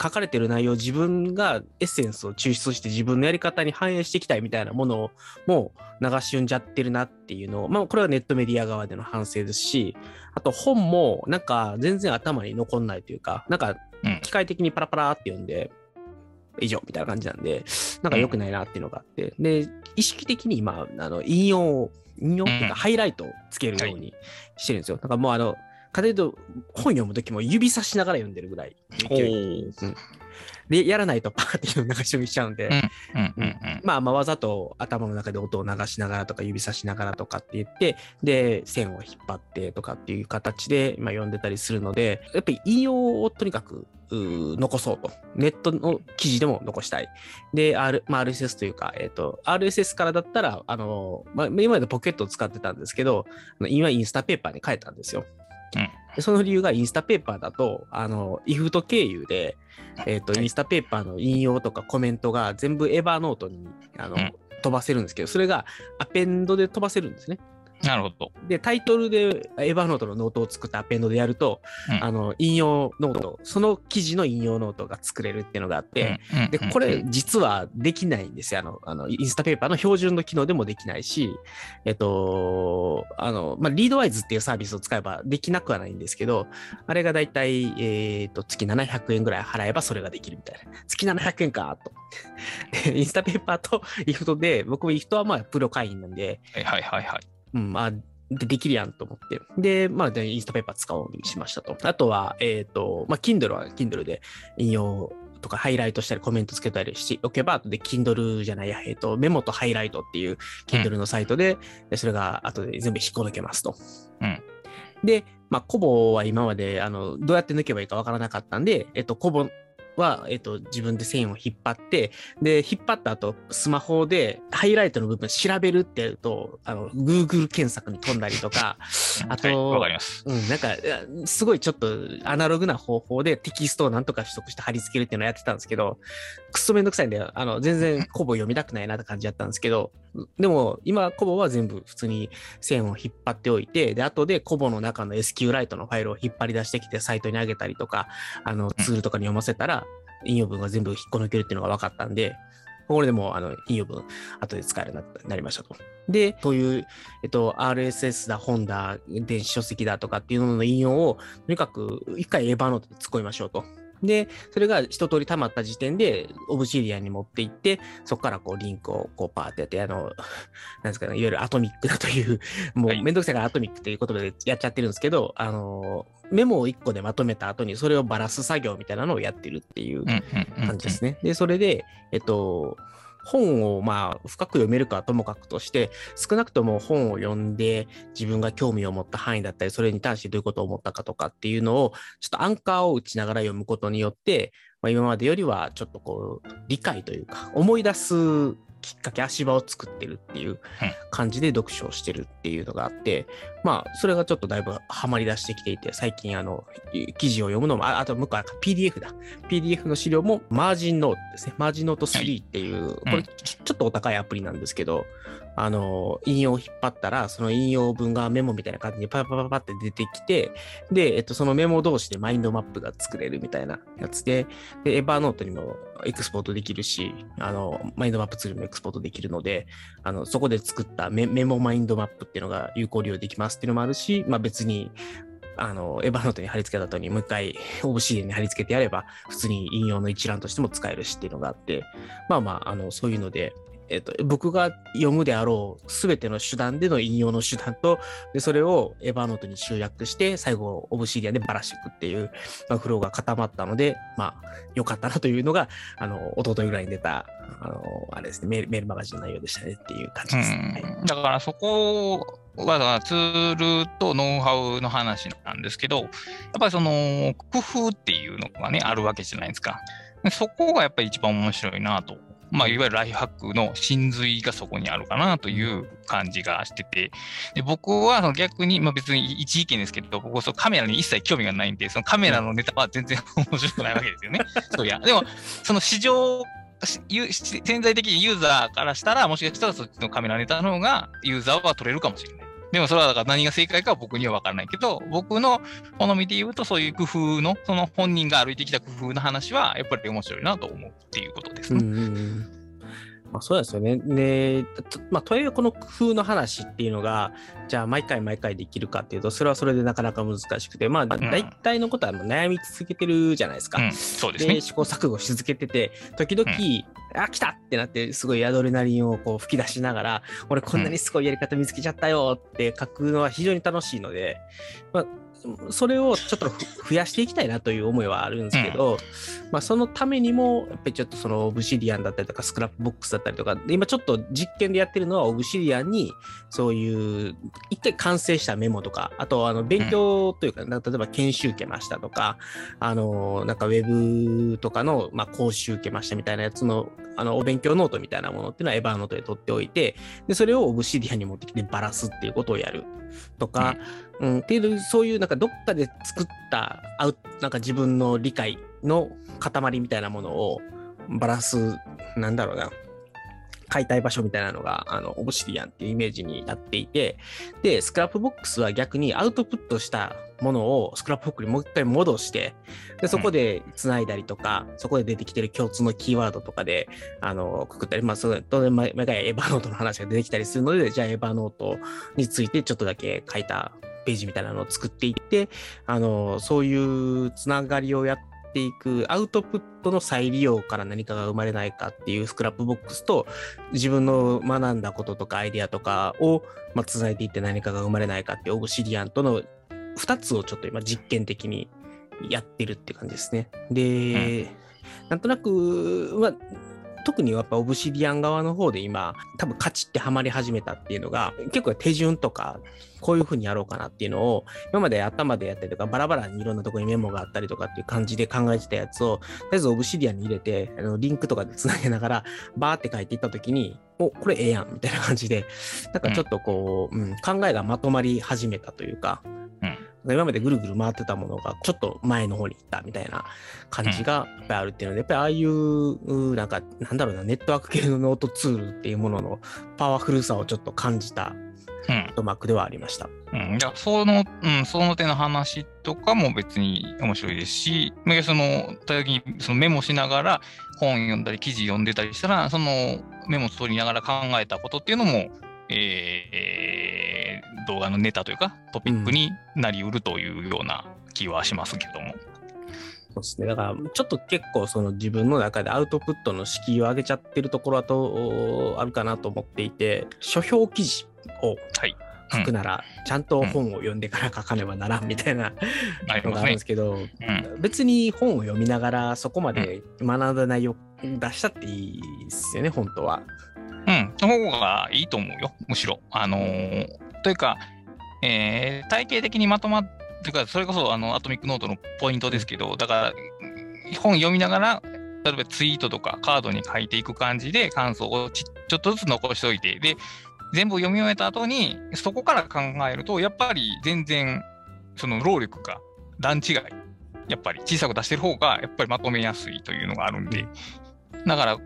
書かれてる内容、自分がエッセンスを抽出して自分のやり方に反映していきたいみたいなものをもう流し読んじゃってるなっていうのを、まあこれはネットメディア側での反省ですし、あと本もなんか全然頭に残んないというか、なんかうん。機械的にパラパラって読んで、以上みたいな感じなんで、なんか良くないなっていうのがあって、で、意識的に今、あの引用を、引用っていううん。かハイライトをつけるようにしてるんですよ。だからもうあの、かというと本読むときも指さしながら読んでるぐらいで、やらないとパーっていう流し読みしちゃうんで、うんうんうんうんまあまあわざと頭の中で音を流しながらとか指さしながらとかって言って、で、線を引っ張ってとかっていう形で、まあ、読んでたりするので、やっぱり引用をとにかく残そうと。ネットの記事でも残したい。で、R まあ、RSS というか、えっ、と、RSS からだったら、あの、まあ、今までポケットを使ってたんですけど、今 Instapaperに変えたんですよ。うんでその理由が Instapaperだと、あの、 IFTTT 経由で、えっ、と、はい Instapaperの引用とかコメントが全部 Evernote に、あの、うん飛ばせるんですけど、それが append で飛ばせるんですね。なるほど。で、タイトルで Evernoteのノートを作った append でやると、うんあの引用ノート、その記事の引用ノートが作れるっていうのがあって、うんうんで、これ実はできないんですよ。あの、あの Instapaperの標準の機能でもできないし、えっと、あの、まあ、リードワイズっていうサービスを使えばできなくはないんですけど、あれがだいたい、えっと、月700円ぐらい払えばそれができるみたいな。月700円かと。でインスタペーパーとイフトで、僕もイフトはまあプロ会員なんで、はいはいはいはい。うん、まあ、でできるやんと思って。で、まあ、でインスタペーパー使おうにしましたと。あとは、えっ、と、まあ、Kindle は Kindle で引用とかハイライトしたりコメントつけたりしておけば、後で Kindle じゃないや、えっ、と、メモとハイライトっていう Kindle のサイトで、でそれが後で全部引っこ抜けますと。うんで、まあ、コボは今まで、あの、どうやって抜けばいいかわからなかったんで、えっ、と、コボは、えっと、自分で線を引っ張って、で、引っ張った後、スマホでハイライトの部分調べるってやると、あの、Google 検索に飛んだりとか、あと。うん、なんか、すごいちょっとアナログな方法でテキストをなんとか取得して貼り付けるっていうのをやってたんですけど、くっそめんどくさいんで、あの、全然コボ読みたくないなって感じだったんですけど、でも今コボは全部普通に線を引っ張っておいて、で、後でコボの中の SQLite のファイルを引っ張り出してきてサイトに上げたりとか、あの、ツールとかに読ませたら、引用文が全部引っこ抜けるっていうのが分かったんで、これでも、あの、引用文、後で使えるようにななりましたと。で、そういう、えっと、RSS だ、本だ、電子書籍だとかっていうのの引用を、とにかく一回エヴァノートで突っ込みましょうと。で、それが一通り溜まった時点で、オブシディアンに持っていって、そこからこうリンクをこうパーってやって、あの、なんですかね、いわゆるアトミックだという、もうはいめんどくさいからアトミックっていう言葉でやっちゃってるんですけど、あの、メモを一個でまとめた後にそれをばらす作業みたいなのをやってるっていう感じですね。で、それで、えっと、本をまあ深く読めるかはともかくとして、少なくとも本を読んで自分が興味を持った範囲だったり、それに対してどういうことを思ったかとかっていうのを、ちょっとアンカーを打ちながら読むことによって、まあ、今までよりはちょっとこう、理解というか、思い出すきっかけ、足場を作ってるっていう感じで読書をしてるっていうのがあって、まあ、それがちょっとだいぶハマり出してきていて、最近、あの、記事を読むのも、ああと、向こうは PDF だ。PDF の資料もマージンノートですね。マージンノート3っていう、これちょっとお高いアプリなんですけど、あの、引用を引っ張ったら、その引用文がメモみたいな感じでパパパパって出てきて、で、えっと、そのメモ同士でマインドマップが作れるみたいなやつで、で、エヴァノートにもエクスポートできるし、あの、マインドマップツールもエクスポートできるので、あの、そこで作ったメモマインドマップっていうのが有効利用できますっていうのもあるし、まあ別に、あの、エヴァノートに貼り付けた後にもう一回オブシディンに貼り付けてやれば、普通に引用の一覧としても使えるしっていうのがあって、まあまあ、あの、そういうので、えっと、僕が読むであろうすべての手段での引用の手段と、で、それをエヴァノートに集約して、最後、オブシディアンでばらしていくっていう、まあ、フローが固まったので、まあ、良かったなというのが、あの、一昨日ぐらいに出た、あの、あれですね、メールメールマガジンの内容でしたねっていう感じです。はいだからそこはツールとノウハウの話なんですけど、やっぱりその工夫っていうのがね、あるわけじゃないですか。そこがやっぱり一番面白いなと。まあ、いわゆるライフハックの真髄がそこにあるかなという感じがしてて、で僕はその逆に、まあ、別に一意見ですけど、僕はそのカメラに一切興味がないんで、そのカメラのネタは全然面白くないわけですよね。そういや、でも、その市場潜在的にユーザーからしたら、もしかしたらそっちのカメラネタの方がユーザーは取れるかもしれない。でもそれはだから何が正解かは僕には分からないけど、僕の好みで言うとそういう工夫の、その本人が歩いてきた工夫の話はやっぱり面白いなと思うっていうことですね。うんうんうんまあ、そうですよね。で、とまあ、とはいえこの工夫の話っていうのが、じゃあ毎回毎回できるかっていうと、それはそれでなかなか難しくて、まあ、大体のことはもう悩み続けてるじゃないですか。うん、そうですでね。試行錯誤し続けてて、時々、あ、来た！ってなって、すごいアドレナリンをこう吹き出しながら、俺こんなにすごいやり方見つけちゃったよって書くのは非常に楽しいので、まあ、それをちょっとふ増やしていきたいなという思いはあるんですけど、まあ、そのためにも、やっぱりちょっとその Obsidianだったりとか、 Scrapbox だったりとか、で今ちょっと実験でやってるのは、 Obsidianに、そういう、一回完成したメモとか、あと、あの、勉強というか、なん。か例えば研修受けましたとか、あの、なんかウェブとかの、まあ、講習受けましたみたいなやつの、あの、お勉強ノートみたいなものっていうのは Evernote で取っておいて、で、それを Obsidianに持ってきてバラすっていうことをやるとか、うん、っていう、そういうなんかどっかで作ったアウなんか自分の理解の塊みたいなものをバラす、なんだろうな、解体場所みたいなのが、あの、 Obsidian っていうイメージになっていて、で、スクラップボックスは逆にアウトプットしたものを Scrapboxにもう一回戻して、で、そこで繋いだりとか、そこで出てきてる共通のキーワードとかで、あの、くくったり、まあ、それ、当然毎回 Evernoteの話が出てきたりするので、じゃあ Evernoteについてちょっとだけ書いたページみたいなのを作っていって、あの、そういうつながりをやっていくアウトプットの再利用から何かが生まれないかっていう Scrapbox と自分の学んだこととかアイデアとかを、まあ、つないでいって何かが生まれないかっていう Obsidianとの2つをちょっと今実験的にやってるって感じですね。で、なんとなく、まあ、特にやっぱ Obsidian側の方で今多分カチってハマり始めたっていうのが結構手順とかこういう風にやろうかなっていうのを今まで頭でやったりとかバラバラにいろんなところにメモがあったりとかっていう感じで考えてたやつをとりあえずオブシディアンに入れてあのリンクとかでつなげながらバーって書いていった時におこれええやんみたいな感じでなんかちょっとこう、うん考えがまとまり始めたというか、うん今までぐるぐる回ってたものがちょっと前の方に行ったみたいな感じがやっぱりあるっていうので、やっぱりああいううなんかなんだろうなネットワーク系のノートツールっていうもののパワフルさをちょっと感じたうん。トマークではありました。うん、いやその、うん、その手の話とかも別に面白いですし、まあその、大学にそのメモしながら本読んだり記事読んでたりしたら、そのメモ取りながら考えたことっていうのも、えー動画のネタというかトピックになりうるというような気はしますけども。そうですね。だから、ちょっと結構その自分の中でアウトプットの敷居を上げちゃってるところだとあるかなと思っていて、書評記事をはい。書くなら、ちゃんと本を読んでから書かねばならんみたいなのがあるんですけど、うん。別に本を読みながらそこまで学んだ内容出したっていいですよね、本当は。の方がいいと思うよ、むしろ。あのーというか、えー体系的にまとまって、というか、それこそあのアトミックノートのポイントですけど、だから、本読みながら、例えばツイートとかカードに書いていく感じで感想をちちょっとずつ残しておいて、で、全部読み終えた後に、そこから考えると、やっぱり全然、その労力が段違い。やっぱり小さく出してる方が、やっぱりまとめやすいというのがあるんで、だから、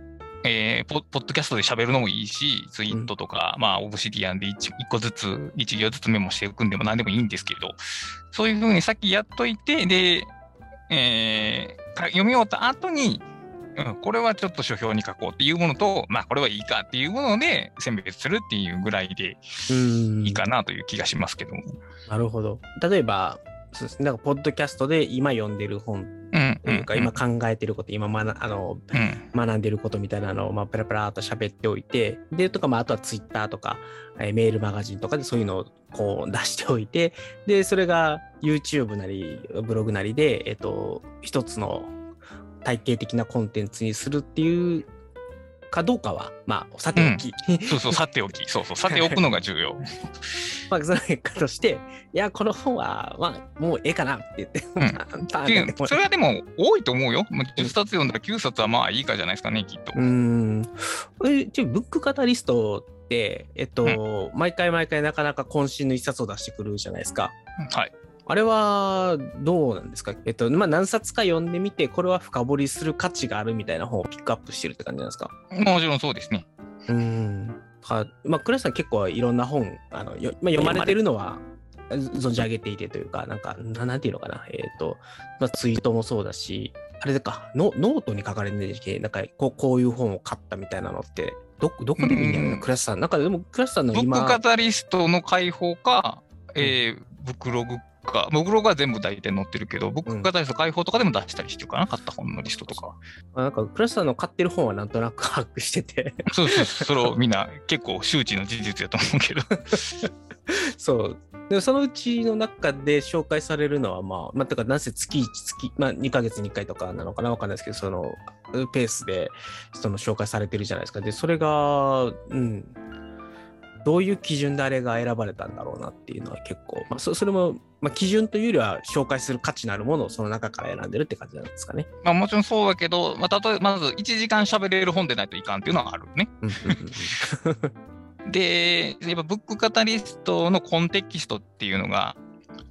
えーポ、ポッドキャストで喋るのもいいし、ツイートとか、まあ、オブシディアンで 1, 個ずつ、1行ずつメモしていくんでも何でもいいんですけど、そういうふうにさっきやっといて、で、えーか読み終わった後に、うん、これはちょっと書評に書こうっていうものと、まあ、これはいいかっていうもので選別するっていうぐらいでうんいいかなという気がしますけども。なるほど。例えば、そうですね、なんかポッドキャストで今読んでる本うん。というか、ん今考えてること、今学あのうん。学んでることみたいなのを、まあ、ペラペラっと喋っておいて、で、とか、まあ、あとはツイッターとか、えーメールマガジンとかでそういうのをこう出しておいて、で、それが YouTube なり、ブログなりで、えっ、と、一つの体系的なコンテンツにするっていうかどうかは、まあ、さておき、そうそう、さておき、そうそう、さておくのが重要。まあ、その結果として、いや、この本は、まあ、もうええかなって言って、んパーンでってそれはでも多いと思うよ。もう10冊読んだら9冊はまあいいかじゃないですかね、きっと。うーん。え、じゃあブックカタリストって、えっと、毎回毎回なかなか渾身の一冊を出してくるじゃないですか。はい。あれはどうなんですか？えっと、まあ、何冊か読んでみて、これは深掘りする価値があるみたいな本をピックアップしてるって感じなんですか？もちろんそうですね。うーん。はまあ、倉石さん結構いろんな本、あのよまあ、読まれてるのは存じ上げていてというか、なんか、ななんていうのかな、えっ、と、まあ、ツイートもそうだし、あれでか、ノノートに書かれてるんでなんかこう、こういう本を買ったみたいなのって、どこどこで見るんだろうな、うん倉石さん。なんかでも、倉石さんのブッ今、クカタリストの開放か、えー、ブックログか、ブックログは全部大体載ってるけど、ブックカタリスト開放とかでも出したりしてるかな、買った本のリストとか。あなんか倉石さんの買ってる本はなんとなく把握してて、そうそうそう、それをみんな結構周知の事実やと思うけど。そう。でそのうちの中で紹介されるのは、まあ、まあ、てか、なんせ月1、月、まあ、2ヶ月に1回とかなのかなわかんないですけど、その、ペースで、その、紹介されてるじゃないですか。で、それが、うん、どういう基準であれが選ばれたんだろうなっていうのは結構、まあ、そそれも、まあ、基準というよりは、紹介する価値のあるものをその中から選んでるって感じなんですかね。まあもちろんそうだけど、まあ、例えばまず1時間喋れる本でないといかんっていうのはあるね。で、やっぱブックカタリストのコンテキストっていうのが、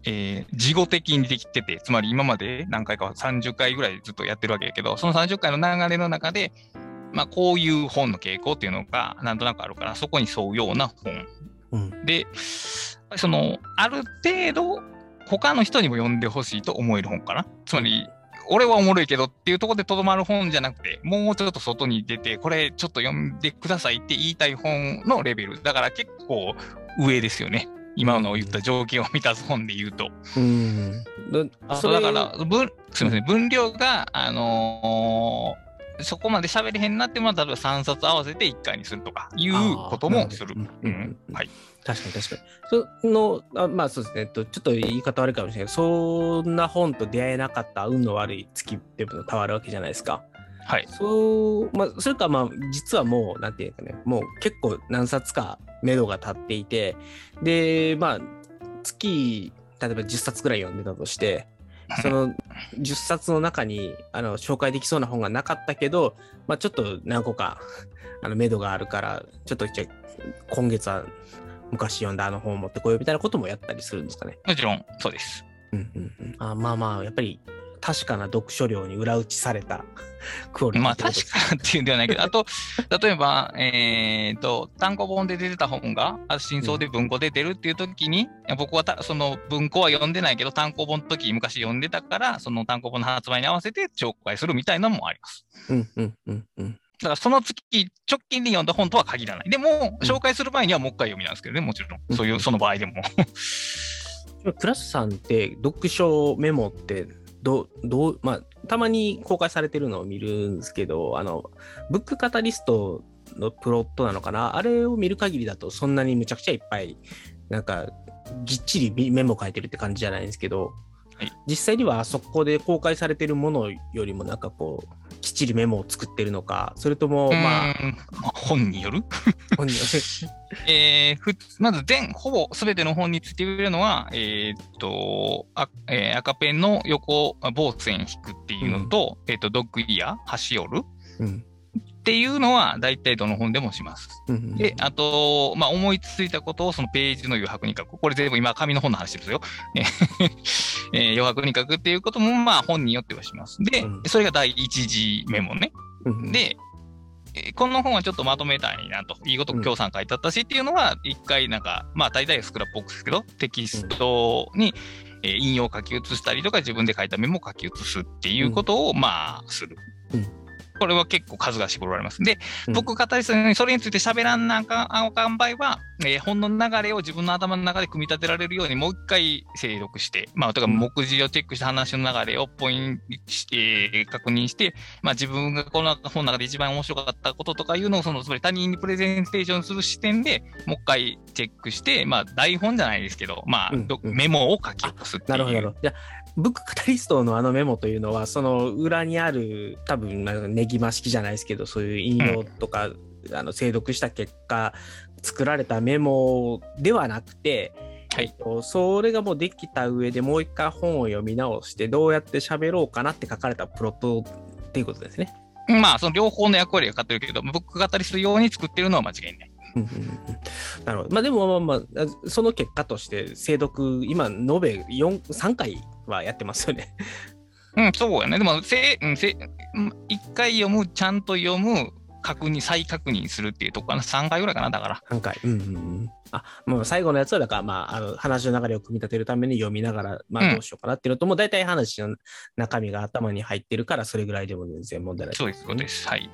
えー事後的にできてて、つまり今まで何回か30回ぐらいずっとやってるわけやけど、その30回の流れの中で、まあ、こういう本の傾向っていうのがなんとなくあるから、そこに沿うような本。うん。で、その、ある程度、他の人にも読んでほしいと思える本かな。つまり、俺はおもろいけどっていうところでとどまる本じゃなくて、もうちょっと外に出て、これちょっと読んでくださいって言いたい本のレベル。だから結構上ですよね。今の言った条件を満たす本で言うと。うん。だから、分すみません、分量が、あのーそこまで喋れへんなってものは、例えば3冊合わせて1回にするとかいうこともする。はい。確かに確かに。そのあまあそうですね、えっと、ちょっと言い方悪いかもしれないけど、そんな本と出会えなかった運の悪い月っていうのたわるわけじゃないですか。はい。そう、まあ、それかまあ、実はもう、なんていうかね、もう結構何冊か目処が立っていて、で、まあ、月、例えば10冊ぐらい読んでたとして、その10冊の中にあの紹介できそうな本がなかったけど、まあ、ちょっと何個かあの目処があるから、ちょっとじゃあ今月は昔読んだあの本を持ってこようみたいなこともやったりするんですかね。もちろん、そうです。うんうんうん、あまあまあ、やっぱり確かな読書量に裏打ちされた クオリティまあ確かっていうんではないけど、あと、例えば、えっ、と、単行本で出てた本が、あ真相で文庫で出るっていう時に、僕はたその文庫は読んでないけど、単行本の時昔読んでたから、その単行本の発売に合わせて紹介するみたいなのもあります。うんうんうんうん。だからその月、直近で読んだ本とは限らない。でも、うん紹介する前にはもう一回読みなんですけどね、もちろうんん。そういう、その場合でも。クラスさんって読書メモってどどうまあたまに公開されてるのを見るんですけどあのブックカタリストのプロットなのかな？あれを見る限りだとそんなにむちゃくちゃいっぱいなんかぎっちりメモ書いてるって感じじゃないんですけど、はい。実際にはあそこで公開されてるものよりもなんかこうきっちりメモを作ってるのかそれともまあうーん。まあ本による？えーふまず全、ほぼ全ての本について言えるのは、えーっと、あえー赤ペンの横、あ棒線引くっていうのと、えーっと、ドッグイヤー、端折る。うんっていうのは、大体どの本でもします。うんで、あと、まあ、思いついたことをそのページの余白に書く。これ全部今、紙の本の話ですよ。えー余白に書くっていうことも、まあ、本によってはします。でうん、それが第一次メモね。うんで、えーこの本はちょっとまとめたいなと、いいことたくさん書いてあったしっていうのは、一回なんか、まあ大体 Scrapbox ですけど、テキストに、えー引用書き写したりとか、自分で書いたメモを書き写すっていうことを、まあ、する。うんこれは結構数が絞られます。で、うん僕語りするのにそれについて喋らんなあかんあかん場合は、えー本の流れを自分の頭の中で組み立てられるようにもう一回精読して、まあ、とかうん目次をチェックして話の流れをポイントして、えー確認して、まあ、自分がこの本の中で一番面白かったこととかいうのを、その、つまり他人にプレゼンテーションする視点でもう一回チェックして、まあ、台本じゃないですけど、まあ、うんどうんメモを書き起こすっていう。なるほど、なるほど。じゃあブックカタリストのあのメモというのは、その裏にある、多分、なんかネギマ式じゃないですけど、そういう引用とか、あの、精読した結果、作られたメモではなくて、はいえっとそれがもうできた上でもう一回本を読み直して、どうやって喋ろうかなって書かれたプロットっていうことですね。まあ、その両方の役割がかってるけど、僕語りするように作ってるのは間違いない。うんうんうんなるほど。まあでもまあまあ、その結果として、精読、今、延べ4 3回はやってますよね。うん、そうやね。でも、せうんせうん一回読む、ちゃんと読む、確認、再確認するっていうとこかな。3回ぐらいかな、だから。3回。うんうんうん。あ、まあ最後のやつは、だから、まあ、あの、話の流れを組み立てるために読みながら、まうんあどうしようかなっていうのと、もう大体話の中身が頭に入ってるから、それぐらいでも全然問題ない。そうです、そうです。はい。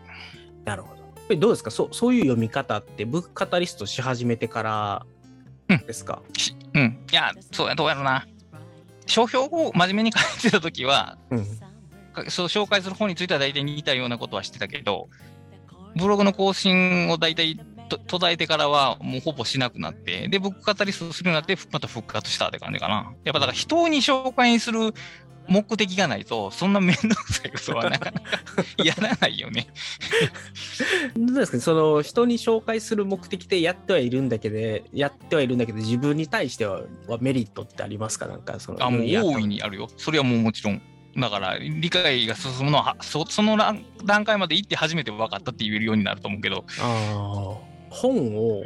なるほど。ぱりどうですか？そうそういう読み方って、ブックカタリストし始めてからうんですか、しうん。いや、そうや、どうやろうな。書評を真面目に書いてたときは、うん、かそう紹介する本については大体似たようなことはしてたけど、ブログの更新を大体と途絶えてからはもうほぼしなくなって、で、僕語りするようになって、また復活したって感じかな。やっぱだから人に紹介する目的がないと、そんなめんどくさいことはなかなかやらないよね。どうですかねその人に紹介する目的でやってはいるんだけど、やってはいるんだけど、自分に対してははメリットってありますか？なんか、その、あ、もう大いにあるよ。それはもうもちろん。だから、理解が進むのは、そその段段階まで行って初めて分かったって言えるようになると思うけど、本を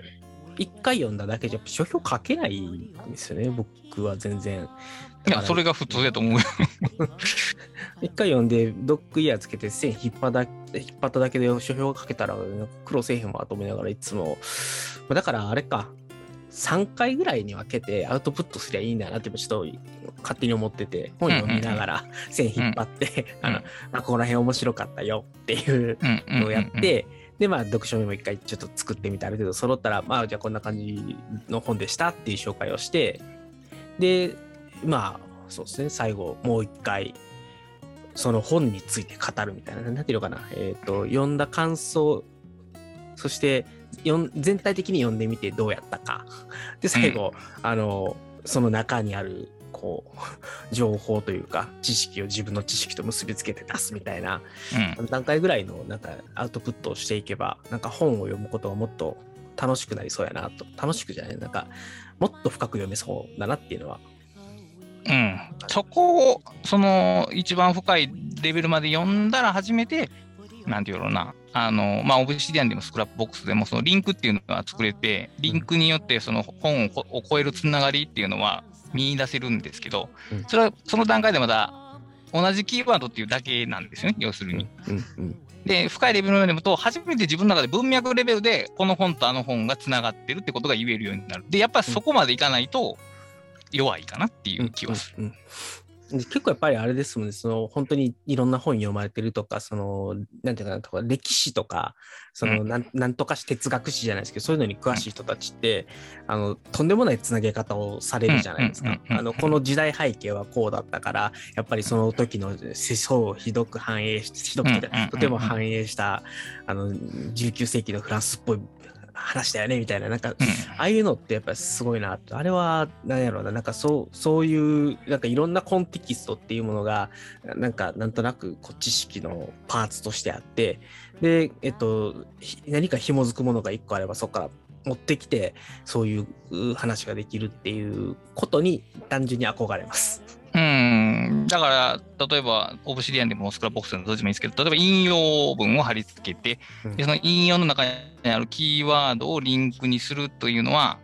一回読んだだけじゃ書評書けないんですよね、僕は全然。いや、それが普通だと思うよ。一回読んで、ドッグイヤーつけて線引っ張引っ張っただけで書評が書けたら苦労せえへんわと思いながらいつも、だからあれか、3回ぐらいに分けてアウトプットすりゃいいんだなってちょっと勝手に思ってて、本読みながら線引っ張って、うんあの、あ、この辺面白かったよっていうのをやって、で、まあ、読書メモ一回ちょっと作ってみて、ある程度揃ったら、まあ、じゃあこんな感じの本でしたっていう紹介をして、で、まあ、そうですね、最後、もう一回、その本について語るみたいな、なんていうのかな、えっ、と、読んだ感想、そして、よん全体的に読んでみてどうやったか。で、最後、あの、その中にある、こう、情報というか、知識を自分の知識と結びつけて出すみたいな、うん段階ぐらいのなんかアウトプットをしていけば、なんか本を読むことがもっと楽しくなりそうやなと。楽しくじゃない、なんか、もっと深く読めそうだなっていうのは。うん、そこをその一番深いレベルまで読んだら初めてなんていうのなあのまあ Obsidian でも Scrapbox でもそのリンクっていうのが作れてリンクによってその本を超えるつながりっていうのは見出せるんですけどうんそれはその段階でまだ同じキーワードっていうだけなんですよね要するに。うんうんで深いレベルまで読むと初めて自分の中で文脈レベルでこの本とあの本がつながってるってことが言えるようになる。でやっぱりそこまでいかないと弱いかなっていう気はする。うんうんで結構やっぱりあれですもんね、その本当にいろんな本読まれてるとか、その、なんていうかなとか、歴史とか、その、うなんなんとかし哲学史じゃないですけど、そういうのに詳しい人たちって、あの、とんでもないつなげ方をされるじゃないですか。うんうん。うんうんあの、この時代背景はこうだったから、やっぱりその時の世相をひどく反映し、ひどくてうんうんうんうんとても反映した、あの、19世紀のフランスっぽい話だよね、みたいな、なんか、うんああいうのってやっぱりすごいなと。あれは、なんやろうな、なんかそう、そういう、なんかいろんなコンテキストっていうものが、なんかなんとなくこう知識のパーツとしてあって、で、えっと、ひ何か紐づくものが一個あれば、そこから持ってきて、そういうう話ができるっていうことに単純に憧れます。うん、だから、例えば、 Obsidian でも Scrapbox でもどっちでもいいですけど、例えば引用文を貼り付けて、うん。でその引用の中にあるキーワードをリンクにするというのは、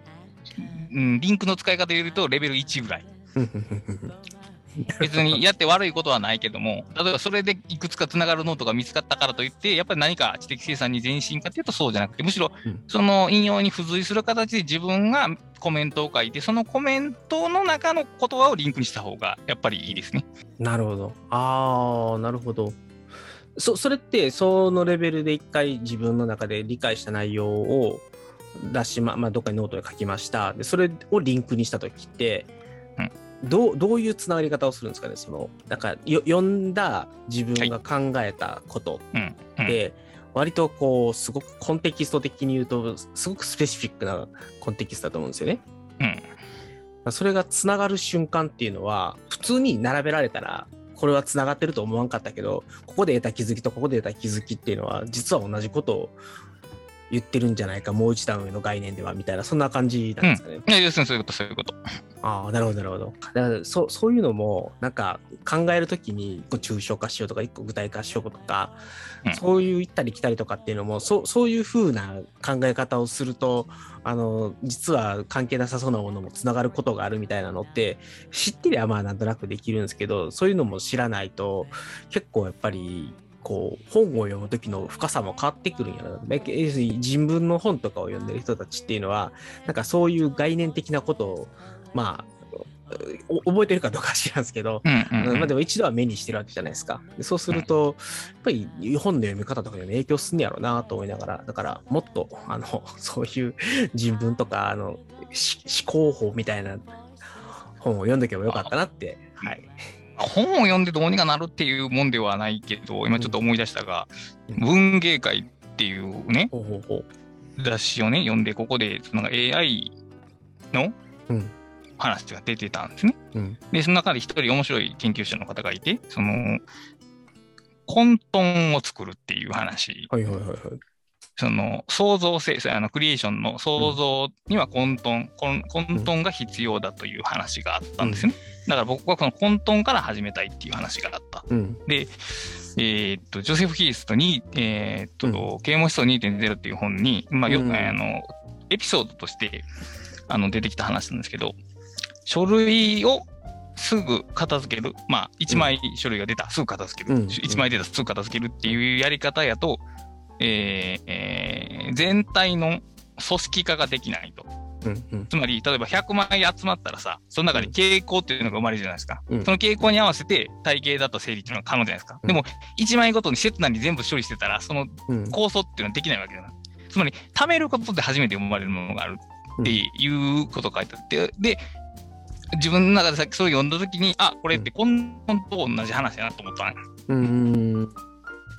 うん、リンクの使い方で言うとレベル1ぐらい。別にやって悪いことはないけども、例えばそれでいくつかつながるノートが見つかったからといって、やっぱり何か知的生産に前進かっていうとそうじゃなくて、むしろうんその引用に付随する形で自分がコメントを書いて、そのコメントの中の言葉をリンクにした方がやっぱりいいですね。なるほど。ああ、なるほど。そそれって、そのレベルで一回自分の中で理解した内容を出しま、まあ、どっかにノートで書きました。で、それをリンクにしたときって、どう、どういうつながり方をするんですかね？その、なんか、よ読んだ自分が考えたことうん。うんで、割とこう、すごくコンテキスト的に言うと、すごくスペシフィックなコンテキストだと思うんですよね。うん。それがつながる瞬間っていうのは、普通に並べられたら、これはつながってると思わんかったけど、ここで得た気づきとここで得た気づきっていうのは、実は同じことを言ってるんじゃないか、もう一段上の概念では、みたいな、そんな感じなんですかね。いや、要するにそういうこと、そういうこと。ああ、なるほど、なるほど。だからそうそういうのも、なんか考えるときに、抽象化しようとか、一個具体化しようとか、うんそういう行ったり来たりとかっていうのも、そうそういう風な考え方をすると、あの、実は関係なさそうなものもつながることがあるみたいなのって、知ってりゃまあなんとなくできるんですけど、そういうのも知らないと、結構やっぱり、こう本を読む時の深さも変わってくるんやな。要するに人文の本とかを読んでる人たちっていうのは、なんかそういう概念的なことを、まあ、お覚えてるかどうかは知らんすけど、うんうん、うんまあでも一度は目にしてるわけじゃないですか。でそうすると、やっぱり本の読み方とかにも影響すんねやろうなと思いながら、だからもっと、あの、そういう人文とか、あの、し思考法みたいな本を読んどけばよかったなって、はい。本を読んでどうにかなるっていうもんではないけど、今ちょっと思い出したが、うん文芸会っていうね、ほうほうほう。雑誌をね、読んで、ここでその AI のうん話が出てたんですね。うん。で、その中で一人面白い研究者の方がいて、その、混沌を作るっていう話、はいはいはいはい。その創造性、あのクリエーションの創造には混沌、混混沌が必要だという話があったんですよね。だから僕はこの混沌から始めたいっていう話があった。うん。で、えーっと、ジョセフ・ヒーストに、えーっと、啓蒙思想2.0っていう本に、まあ、よ、うんあの、エピソードとして、あの、出てきた話なんですけど、書類をすぐ片付ける。まあ、1枚書類が出た、すぐ片付ける。うん1枚出た、すぐ片付けるっていうやり方やと、えーえー全体の組織化ができないと。うんうんつまり、例えば100枚集まったらさ、その中に傾向っていうのが生まれるじゃないですか。うんその傾向に合わせて体系だと整理っていうのが可能じゃないですか。うんでも、1枚ごとに刹那に全部処理してたら、そのうん構想っていうのはできないわけだな。つまり、貯めることで初めて生まれるものがあるっていうことが書いてあって、で、自分の中でさっきそれを読んだときに、あ、これってこんなと同じ話だなと思ったね。うんうん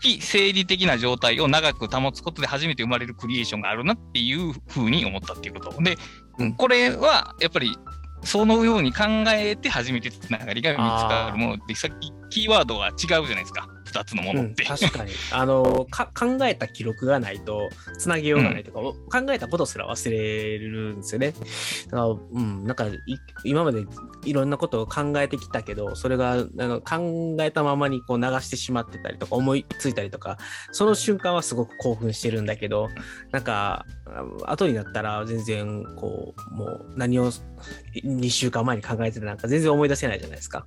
非生理的な状態を長く保つことで初めて生まれるクリエーションがあるなっていうふうに思ったっていうこと。で、うんこれはやっぱりそのように考えて初めてつながりが見つかるもので、さっきキーワードが違うじゃないですか。二つのもうんのって。確かに。あのか、考えた記録がないと、つなげようがないとか、考えたことすら忘れるんですよね。だから、うん、なんかい、今までいろんなことを考えてきたけど、それがあの考えたままにこう流してしまってたりとか、思いついたりとか、その瞬間はすごく興奮してるんだけど、なんか、あ後になったら全然、こう、もう何を2週間前に考えてたなんか全然思い出せないじゃないですか。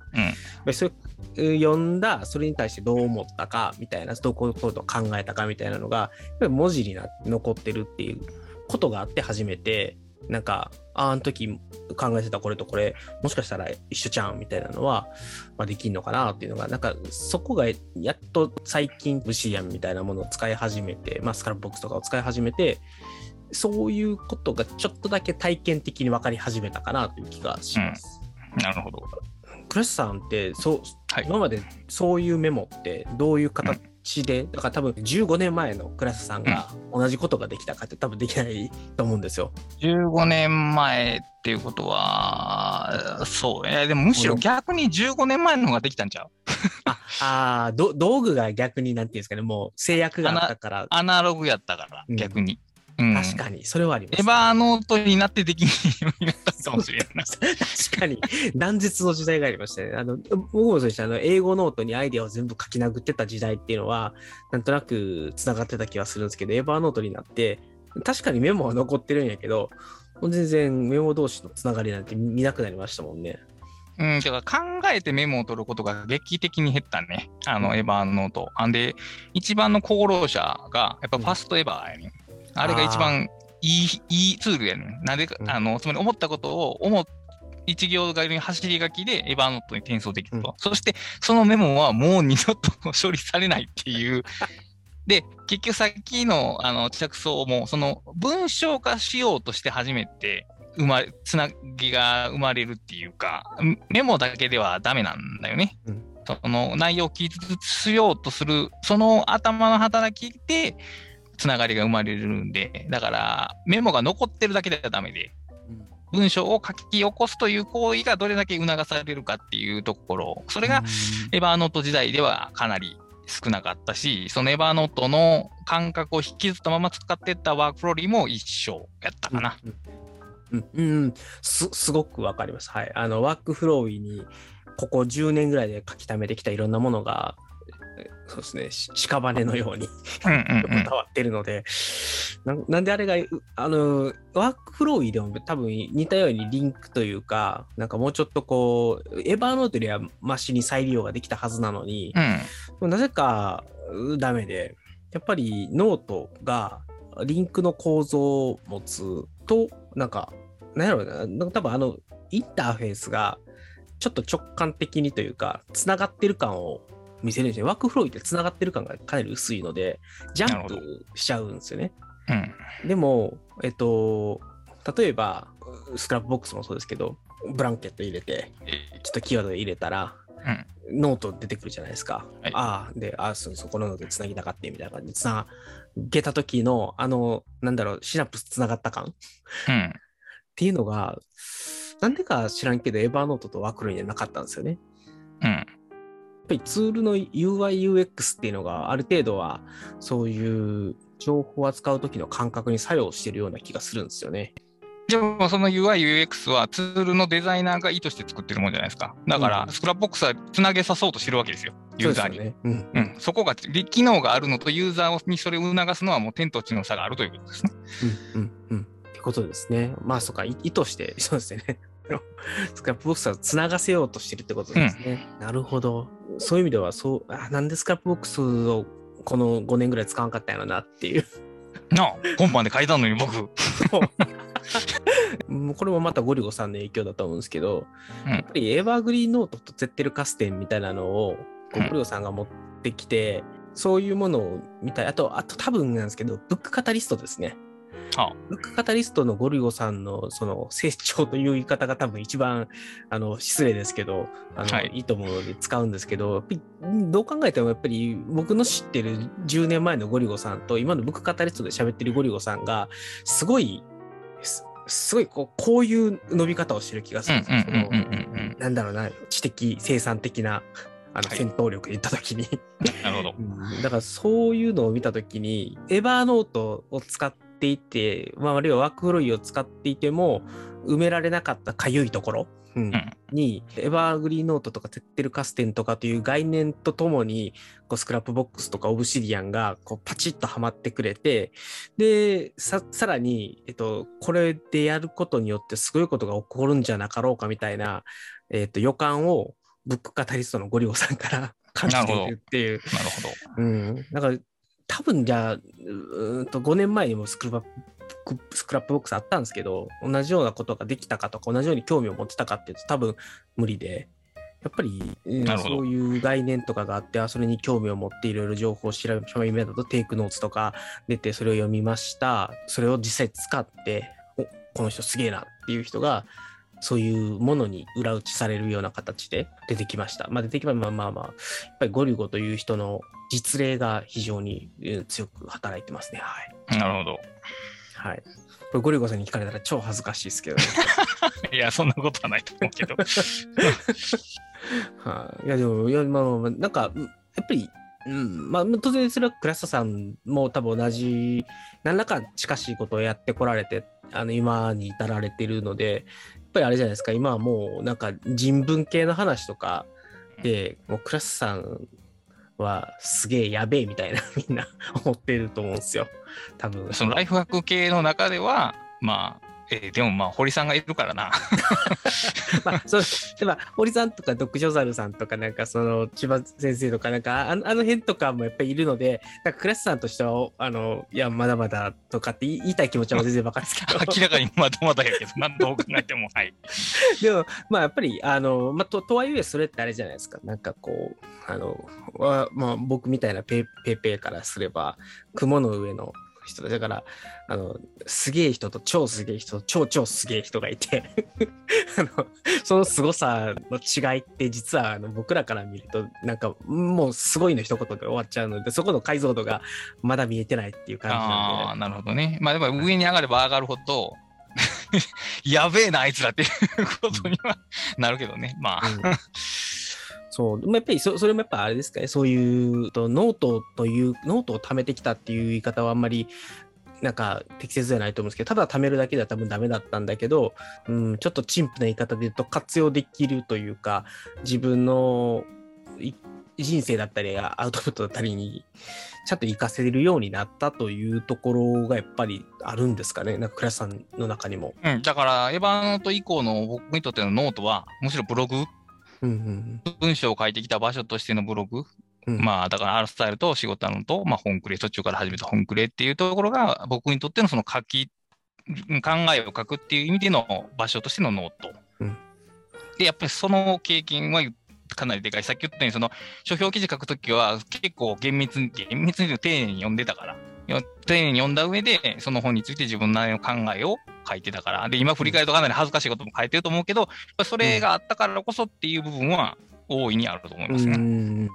うんそれえー読んだそれに対してどう思ったかみたいなどことを考えたかみたいなのが文字にな残ってるっていうことがあって初めてなんかああの時考えてたこれとこれもしかしたら一緒じゃんみたいなのは、まあ、できるのかなっていうのがなんかそこがやっと最近ブシアンみたいなものを使い始めて、まあ、スカルボックスとかを使い始めてそういうことがちょっとだけ体験的に分かり始めたかなという気がします。なるほど。クラスさんってそう、はい今までそういうメモってどういう形で、だから多分15年前のクラスさんが同じことができたかって多分できないと思うんですよ。15年前っていうことは、そうね。でもむしろ逆に15年前の方ができたんちゃう？ああ道具が逆になんていうんですかねもう制約があったからアナログやったから、うん逆に。うん確かにそれはあります、エヴァーノートになってできんくなったかもしれんない。確かに断絶の時代がありましたね。あの僕もそうでしたあのエヴァーノートにアイデアを全部書き殴ってた時代っていうのはなんとなくつながってた気がするんですけどエヴァーノートになって確かにメモは残ってるんやけどもう全然メモ同士のつながりなんて見なくなりましたもんね。うん、だから考えてメモを取ることが劇的に減ったね。あの、エヴァーノート。あんで、一番の功労者が、やっぱファストエヴァーやねん。あれが一番いい、いいツールやねん。なんでか、うんあの、つまり思ったことを、思一行がに走り書きでエヴァーノートに転送できると。うんそして、そのメモはもう二度と処理されないっていう。で、結局さっきのあの着想も、その文章化しようとして初めて生まれ、つなぎが生まれるっていうか、メモだけではダメなんだよね。うんその内容を記述しようとする、その頭の働きで、つながりが生まれるんで、だからメモが残ってるだけではダメで、文章を書き起こすという行為がどれだけ促されるかっていうところ、それがエヴァーノート時代ではかなり少なかったし、そのエヴァーノートの感覚を引きずったまま使っていったワークフローリーも一緒やったかな。うんうん、うんうんすすごくわかります。はい。あのワークフローにここ10年ぐらいで書き溜めてきたいろんなものがえそうですねし屍のように 伝わってるので、なんなんであれがうあのワークフローでも多分似たようにリンクというかなんかもうちょっとこうエヴァーノートよりはマシに再利用ができたはずなのに、うん。なぜかうダメで、やっぱりノートがリンクの構造を持つと、なんか、なんやろうな、多分あの、インターフェースがちょっと直感的にというか、つながってる感を見せるんですね。ワークフロイーってつながってる感がかなり薄いので、ジャンプしちゃうんですよね。うん。でも、えっと、例えば、スクラップボックスもそうですけど、ブラケット入れて、ちょっとキーワード入れたら、うんノート出てくるじゃないですか。はいああ、で、ああ、そそこのノートでつなぎたかってみたいな感じでつなげた時の、あの、なんだろう、シナプスつながった感？っうん。ていうのが、なんでか知らんけど、エヴァーノートとワークフロイーにはなかったんですよね。うん。やっぱりツールの UI、UX っていうのがある程度は、そういう情報を扱う時の感覚に作用してるような気がするんですよね。でもその UI、UX はツールのデザイナーが意図して作ってるもんじゃないですか。だから、うんスクラップボックスはつなげさそうとしてるわけですよ。ユーザーに。そね。うん、そこが、で機能があるのとユーザーにそれを促すのはもう天と地の差があるということですね。うん。うん。うん。うん。ってことですね。まあ、そうか、い意図して、そうですね。スクラップボックスをつながせようとしてるってことですね。なるほど。そういう意味では、そう、あなんでスクラップボックスをこの5年ぐらい使わんかったんやろなっていう。なあ、今晩で書いたのに僕。これもまたゴリゴさんの影響だと思うんですけど、うん、やっぱりエヴァーグリーンノートとゼッテルカステンみたいなのをゴリゴさんが持ってきて、うん、そういうものを見たい。あと、あと多分なんですけど、ブックカタリストですね。あ。ブックカタリストのゴリゴさんのその成長という言い方が多分一番あの失礼ですけどあの、はい、いいと思うので使うんですけどどう考えてもやっぱり僕の知ってる10年前のゴリゴさんと今のブックカタリストで喋ってるゴリゴさんがすごいすごいこうこういう伸び方をしてる気がするんですけどなんだろうな知的生産的なあの戦闘力で言った時に。なるほど、だからそういうのを見た時にエヴァーノートを使っていて、まあ、あるいはワークフロイーを使っていても埋められなかったかゆいところ、うん、に、エバーグリーンノートとかツェッテルカステンとかという概念とともにこうスクラップボックスとかオブシディアンがこうパチッとはまってくれてでさらに、えっと、これでやることによってすごいことが起こるんじゃなかろうかみたいな、えっと、予感をブックカタリストのゴリゴさんから感じているっていう。なるほど。うん。だから多分じゃあ、うんと5年前にもスクラップスクラップボックスあったんですけど、同じようなことができたかとか、同じように興味を持ってたかっていうと多分無理で、やっぱり、そういう概念とかがあって、それに興味を持っていろいろ情報を調べ、ま今だとテイクノーツとか出て、それを読みました。それを実際使って、おこの人すげえなっていう人が、そういうものに裏打ちされるような形で出てきました。まあ、出てきままあまあまあ、やっぱりゴリゴという人の実例が非常に強く働いてますね。はい。なるほど。はい。これゴリゴさんに聞かれたら超恥ずかしいですけど、ね、いや、そんなことはないと思うけど。はい、いや、でも、いや、まあ、まあ、なんか、やっぱり、うん、まあ、当然それはクラスタさんも多分同じ、何らか近しいことをやってこられて、あの、今に至られてるので、ぱりあれじゃないですか、今はもうなんか人文系の話とかで、もうクラスさんはすげえやべえみたいな みんな思ってると思うんですよ。多分。そのライフワーク系の中では、まあ、えー、でもまあ堀さんがいるからな。まあそうでも堀さんとか読書猿さんとかなんかその千葉先生とかなんかあの辺とかもやっぱりいるのでなんかクラスさんとしてはあのいやまだまだとかって言いたい気持ちは全然分かるんですけど 明らかにまだまだやけど何どう考えてもはい。でもまあやっぱりあの、まあ、ととはいえそれってあれじゃないですかなんかこうあのまあ僕みたいなペペペからすれば雲の上の人だから、あの、すげえ人と超すげえ人と超超すげえ人がいて あの、その凄さの違いって実はあの僕らから見ると、なんかもうすごいの一言で終わっちゃうので、そこの解像度がまだ見えてないっていう感じなんで。ああ、なるほどね。まあでも上に上がれば上がるほど、やべえな、あいつらっていうことにはなるけどね。まあ、うんそう。やっぱりそれもやっぱあれですかね、そういうとノートという、ノートを貯めてきたっていう言い方はあんまりなんか適切じゃないと思うんですけど、ただ貯めるだけでは多分ダメだったんだけど、うん、ちょっと陳腐な言い方で言うと活用できるというか、自分の人生だったりアウトプットだったりにちゃんと活かせるようになったというところがやっぱりあるんですかね、なんか倉下さんの中にも。うん、だから、エヴァノート以降の僕にとってのノートは、むしろブログ文章を書いてきた場所としてのブログ、うん、まあ、だから、 R-style と仕事なのと、まあ、本クレ、途中から始めた本クレっていうところが、僕にとってのその書き、考えを書くっていう意味での場所としてのノート。うん、で、やっぱりその経験はかなりでかい。さっき言ったように、その書評記事書くときは結構厳密に、厳密に丁寧に読んでたから。丁寧に読んだ上で、その本について自分なりの考えを書いてたから。で、今振り返るとかなり恥ずかしいことも書いてると思うけど、それがあったからこそっていう部分は大いにあると思いますね。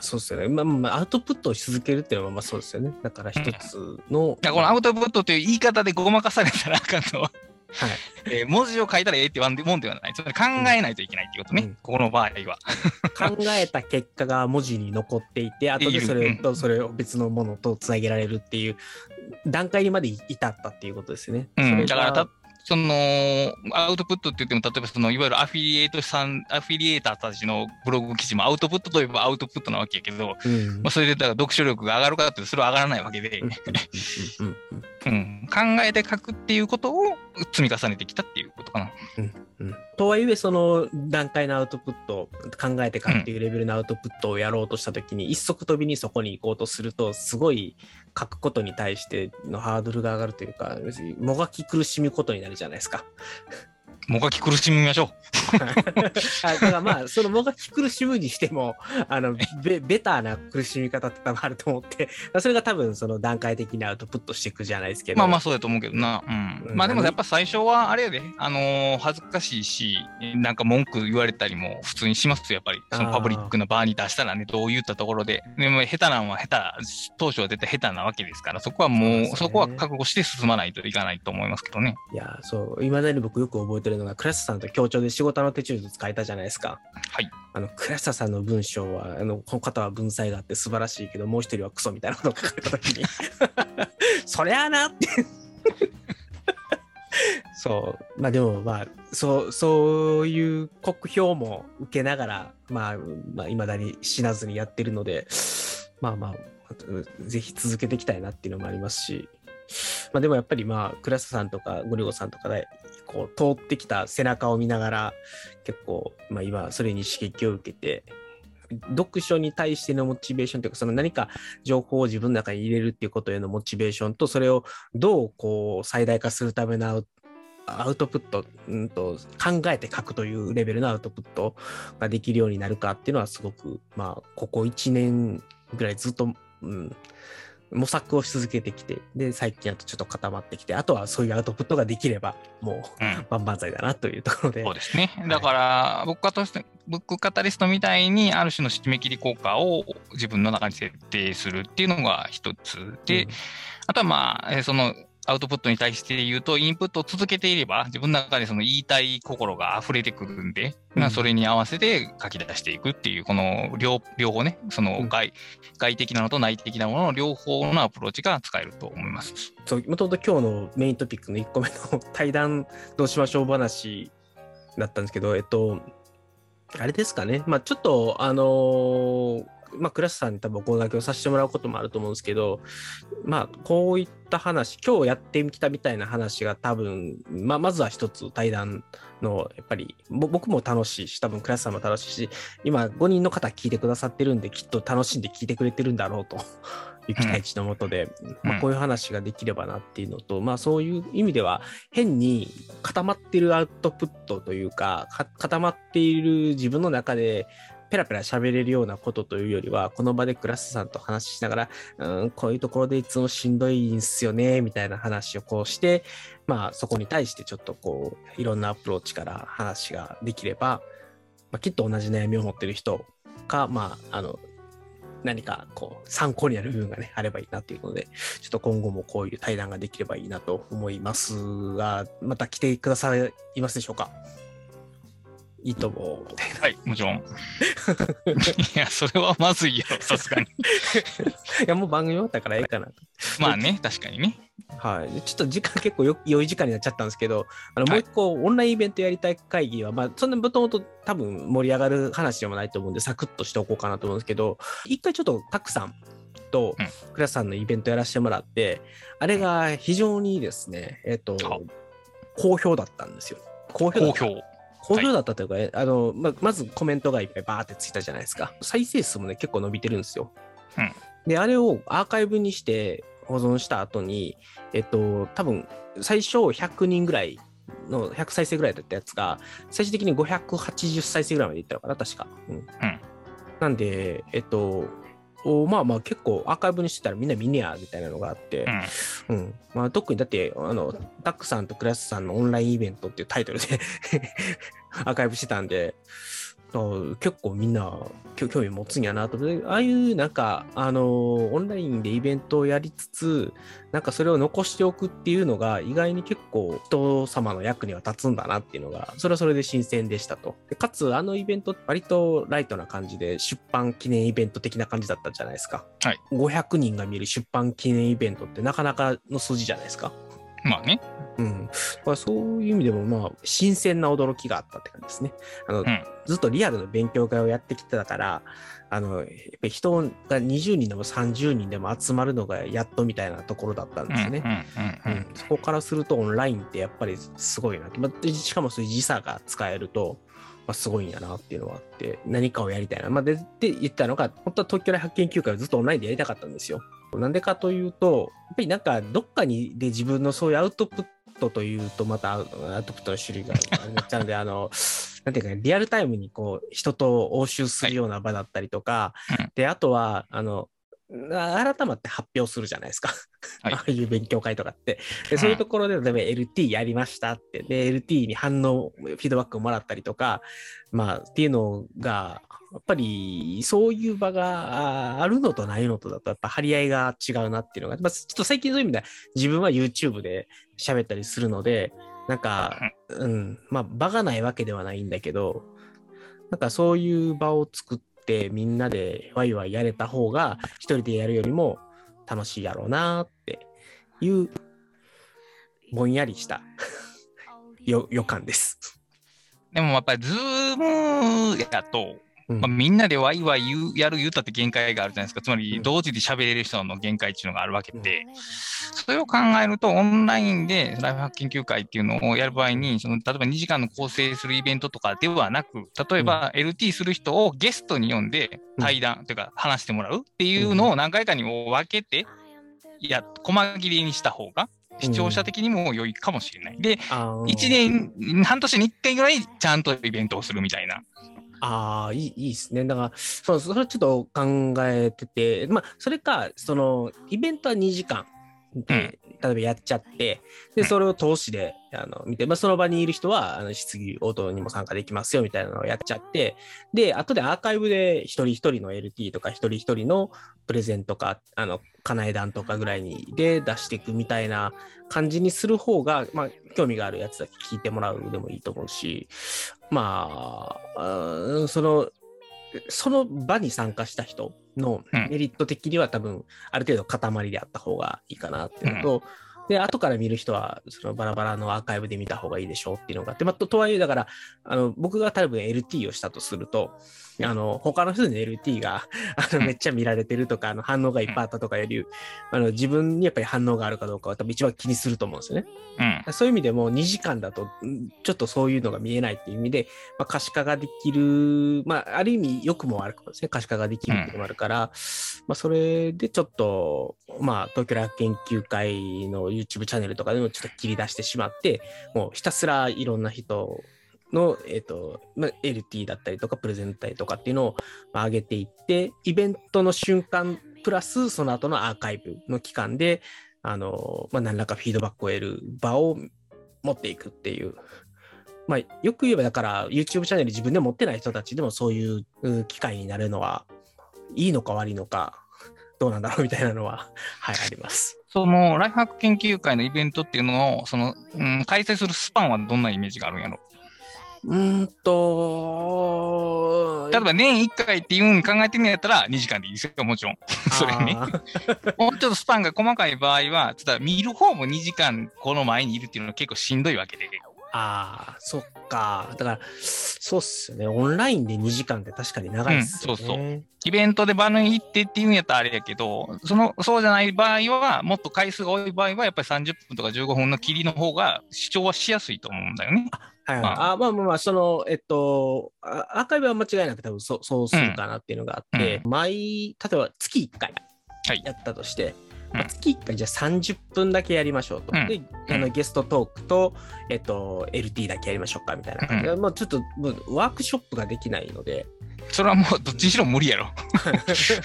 そうですよね。まあ、まあ、アウトプットをし続けるっていうのは、まあそうですよね。だから一つの。うん、このアウトプットという言い方でごまかされたらあかんのははい。えー、文字を書いたらええってもんではない。つまり考えないといけないっていうことね、うん、ここの場合は。考えた結果が文字に残っていて、後でそれとそれを別のものとつなげられるっていう段階にまで至ったっていうことですね。うん、だからたそのアウトプットって言っても、例えばそのいわゆるアフィリエイトさん、アフィリエーターたちのブログ記事もアウトプットといえばアウトプットなわけやけど、うん、まあそれでだから読書力が上がるかってそれは上がらないわけで。うん、考えて書くっていうことを積み重ねてきたっていうことかな。うん、とはいえその段階のアウトプット考えて書くっていうレベルのアウトプットをやろうとした時に、一足飛びにそこに行こうとするとすごい書くことに対してのハードルが上がるというかもがき苦しむことになるじゃないですか。もがき苦しみましょ あだからまあそのもがき苦しむにしても あのベベターな苦しみ方って多分あると思って それが多分その段階的にアウトプットしていくじゃないですけう。どまあまあそうだと思うけどな。うん。うんまあでもやっぱ最初はあれやで、あのー恥ずかしいし、なんか文句言われたりも普通にしますよ、やっぱり。そのパブリックな場に出したらね、どう言ったところで。でも下手なのは下手、当初は絶対下手なわけですから、そこはもう、そうねそこは覚悟して進まないといかないと思いますけどね。いやそういまだに僕よく覚えてるのがクラスさんと協調で仕事の手帳図使えたじゃないですか。はい。あのクラスさんの文章はあのこの方は文才があって素晴らしいけどもう一人はクソみたいなことを書かれた時に そりゃあなってそうまあでもまあそうそういう酷評も受けながらまあまあ、未だに死なずにやってるのでまあまあぜひ続けていきたいなっていうのもありますしまあでもやっぱりまあクラスさんとかゴリゴさんとかでこう通ってきた背中を見ながら結構、まあ、今それに刺激を受けて読書に対してのモチベーションというかその何か情報を自分の中に入れるっていうことへのモチベーションとそれをどうこう最大化するためのアウトプット、うんと、考えて書くというレベルのアウトプットができるようになるかっていうのはすごく、まあ、ここ1年ぐらいずっと、うん、模索をし続けてきて、で、最近あとちょっと固まってきて、あとはそういうアウトプットができれば、もう、うん。万々歳だなというところで。そうですね。いだから、僕かとして、ブックカタリストみたいに、ある種の締め切り効果を自分の中に設定するっていうのが一つで、うんあとはまあ、えーそのアウトプットに対して言うと、インプットを続けていれば、自分の中でその言いたい心が溢れてくるんで、うん。まあそれに合わせて書き出していくっていう、この両両方ね、その外,、外的なのと内的なものの両方のアプローチが使えると思います。そう、もともと今日のメイントピックの1個目の 対談どうしましょう話だったんですけど、えっと、あれですかね、まあちょっと、あのーまあ、クラスさんに多分お声掛けをさせてもらうこともあると思うんですけど、まあ、こういった話、今日やってきたみたいな話が多分、まあ、まずは一つ対談の、やっぱり、ぼ僕も楽しいし、多分クラスさんも楽しいし、今5人の方聞いてくださってるんで、きっと楽しんで聞いてくれてるんだろうと いう期待値のもとで、まあ、こういう話ができればなっていうのと、まあそういう意味では変に固まってるアウトプットというかか固まっている自分の中でペラペラ喋れるようなことというよりはこの場でクラスさんと話しながらうんこういうところでいつもしんどいんすよねみたいな話をこうしてまあそこに対してちょっとこういろんなアプローチから話ができれば、まあ、きっと同じ悩みを持ってる人かまああの何かこう参考になる部分がねあればいいなというのでちょっと今後もこういう対談ができればいいなと思いますがまた来てくださいますでしょうか？いいと思う。はい、もちろん。いや、それはまずいやろ、さすがに。いやもう番組終わったからええかなと。まあね、確かにね。はい。でちょっと時間結構よ良い時間になっちゃったんですけど、あのもはいう一個オンラインイベントやりたい会議は、まあそんなもともと多分盛り上がる話でもないと思うんで、サクッとしておこうかなと思うんですけど、一回ちょっとたくさんとうんクラスさんのイベントやらせてもらって、あれが非常にですね、えっ、とあ、好評だったんですよ。好評好評。好評だったというか、えあのままずコメントがいっぱいバーってついたじゃないですか。再生数もね、結構伸びてるんですよ。うんで、あれをアーカイブにして保存した後に、えっと、多分最初100人ぐらいの100再生ぐらいだったやつが、最終的に580再生ぐらいまでいったのかな、確か。うん。なんで、えっと、おまあまあ結構アーカイブにしてたらみんな見ねやみたいなのがあって、うん。うんまあ、特にだってあのタックさんとクラスさんのオンラインイベントっていうタイトルで アーカイブしてたんであ結構みんな興興味持つんやなと。思ってああいうなんかあのオンラインでイベントをやりつつなんかそれを残しておくっていうのが意外に結構人様の役には立つんだなっていうのがそれはそれで新鮮でしたと。でかつあのイベント割とライトな感じで出版記念イベント的な感じだったじゃないですか。はい。500人が見る出版記念イベントってなかなかの数字じゃないですか。まあね。うん。まあ、そういう意味でも、まあ、新鮮な驚きがあったって感じですね。あの、んずっとリアルの勉強会をやってきてたから、あの、やっぱり人が20人でも30人でも集まるのがやっとみたいなところだったんですね。そこからするとオンラインってやっぱりすごいなって、まあ、でしかもそういう時差が使えると、まあ、すごいんやなっていうのはあって何かをやりたいな、まあ、でで言ったのが本当は東京大発見休会をずっとオンラインでやりたかったんですよなんでかというとやっぱりなんかどっかにで自分のそういうアウトプットというとまたアウトプットの種類があっ ちゃうんであのなんていうかねリアルタイムにこう人と応酬するような場だったりとか、うん。であとはあのあ改まって発表するじゃないですか。はい。ああいう勉強会とかって。でそういうところで、例えば LT やりましたって、で、LT に反応、フィードバックをもらったりとか、まあ、っていうのが、やっぱり、そういう場がああるのとないのとだと、やっぱ張り合いが違うなっていうのが、まあ、ちょっと最近そういう意味では、自分は YouTube で喋ったりするので、なんか、うん、まあ、場がないわけではないんだけど、なんかそういう場を作って、みんなでワイワイやれた方が、一人でやるよりも楽しいやろうなっていう、ぼんやりしたよ予感です。でもやっぱりズームやと、うん。まあ、みんなでワイワイ言うやる言うたって限界があるじゃないですか。つまうん。り同時で喋れる人の限界っていうのがあるわけで、それを考えるとオンラインでライフハック研究会っていうのをやる場合に、その例えば2時間の構成するイベントとかではなく、例えば LT する人をゲストに呼んで対談というか話してもらうっていうのを何回かに分けて、いや、細切れにした方が視聴者的にも良いかもしれない。で、あー。1年、半年に1回ぐらいちゃんとイベントをするみたいな。ああ、いい、いいですね。だから、そう、それちょっと考えてて、まあ、それか、その、イベントは2時間で、例えばやっちゃって、で、うんそれを投資で、あの、見て、まあ、その場にいる人は、あの、質疑応答にも参加できますよ、みたいなのをやっちゃって、で、後でアーカイブで一人一人の LT とか、一人一人のプレゼンとか、あの、かなえ団とかぐらいに、で出していくみたいな感じにする方が、まあ、興味があるやつだけ聞いてもらうでもいいと思うし、まあ、うんその、その場に参加した人のうん。メリット的には多分、ある程度塊であった方がいいかなっていうのと、で、後から見る人は、そのバラバラのアーカイブで見た方がいいでしょうっていうのがあって、まあ、ととはいえ、だから、あの、僕が多分 LT をしたとすると、あの、他の人に LT が、あの、うんめっちゃ見られてるとか、あの、反応がいっぱいあったとかより、あの、自分にやっぱり反応があるかどうかは多分一番気にすると思うんですよね。うん。そういう意味でも2時間だとんちょっとそういうのが見えないっていう意味で、まあ、可視化ができる、まあ、ある意味良くも悪くもですね、可視化ができるっていうのもあるから、まあ、それでちょっと、まあ、東京大学研究会の YouTube チャンネルとかでもちょっと切り出してしまって、もうひたすらいろんな人の、えっ、と、まあ、LT だったりとか、プレゼンタリとかっていうのをまあ上げていって、イベントの瞬間、プラスその後のアーカイブの期間で、あの、まあ、何らかフィードバックを得る場を持っていくっていう。まあ、よく言えば、だから、YouTube チャンネル自分で持ってない人たちでもそういう機会になるのは、いいのか悪いのか、どうなんだろうみたいなのは、はい、あります。そのライフハック研究会のイベントっていうのを、その、うん、開催するスパンはどんなイメージがあるんやろ？うーんと、例えば年1回っていうふうに考えてるんやったら2時間でいいですよ、もちろん。それね。もうちょっとスパンが細かい場合は、ちょっと見る方も2時間この前にいるっていうのは結構しんどいわけで。あー、そっか。だから、そうっすよね。オンラインで2時間って確かに長いっすよね。うんそうそうイベントで場に行ってっていうんやったらあれやけど、その、そうじゃない場合は、もっと回数が多い場合は、やっぱり30分とか15分の切りの方が視聴はしやすいと思うんだよね。はいはい。まあまあまあまあ、その、えっと、あアーカイブは間違いなく多分そうそうするかなっていうのがあって、毎、例えば月1回はいやったとして、うんまあ月1回じゃあ30分だけやりましょうと。うんで、あのゲストトークと、えっと、LT だけやりましょうかみたいな感じで、もうちょっとワークショップができないので、それはもうどっちにしろ無理やろ。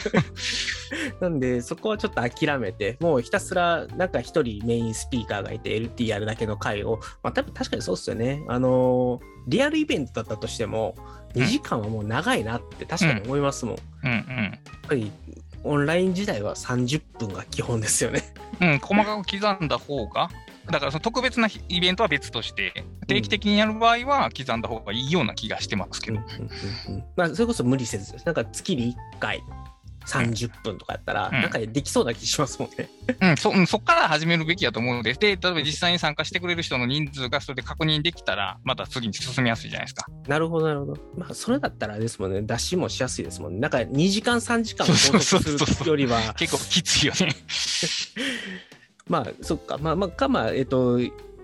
なんで、そこはちょっと諦めて、もうひたすら、なんか一人メインスピーカーがいて、LT やるだけの回を、まあ、多分確かにそうっすよね。あのーリアルイベントだったとしても、2時間はもう長いなって確かに思いますもん。やうんっぱり、オンライン時代は30分が基本ですよね。うん。うん、細かく刻んだ方が、だからその特別なイベントは別として、定期的にやる場合は刻んだ方がいいような気がしてますけど。まあ、それこそ無理せず、なんか月に1回30分とかやったら、うんなんかできそうな気しますもんね。うん、そうんそっから始めるべきだと思うので、で、例えば実際に参加してくれる人の人数がそれで確認できたら、また次に進みやすいじゃないですか。なるほど、なるほど。まあ、それだったらですもんね、出しもしやすいですもんね。なんか2時間、3時間拘束するよりは、結構きついよね。まあ、そっか、まあ、まあ、か、まあ、えっと、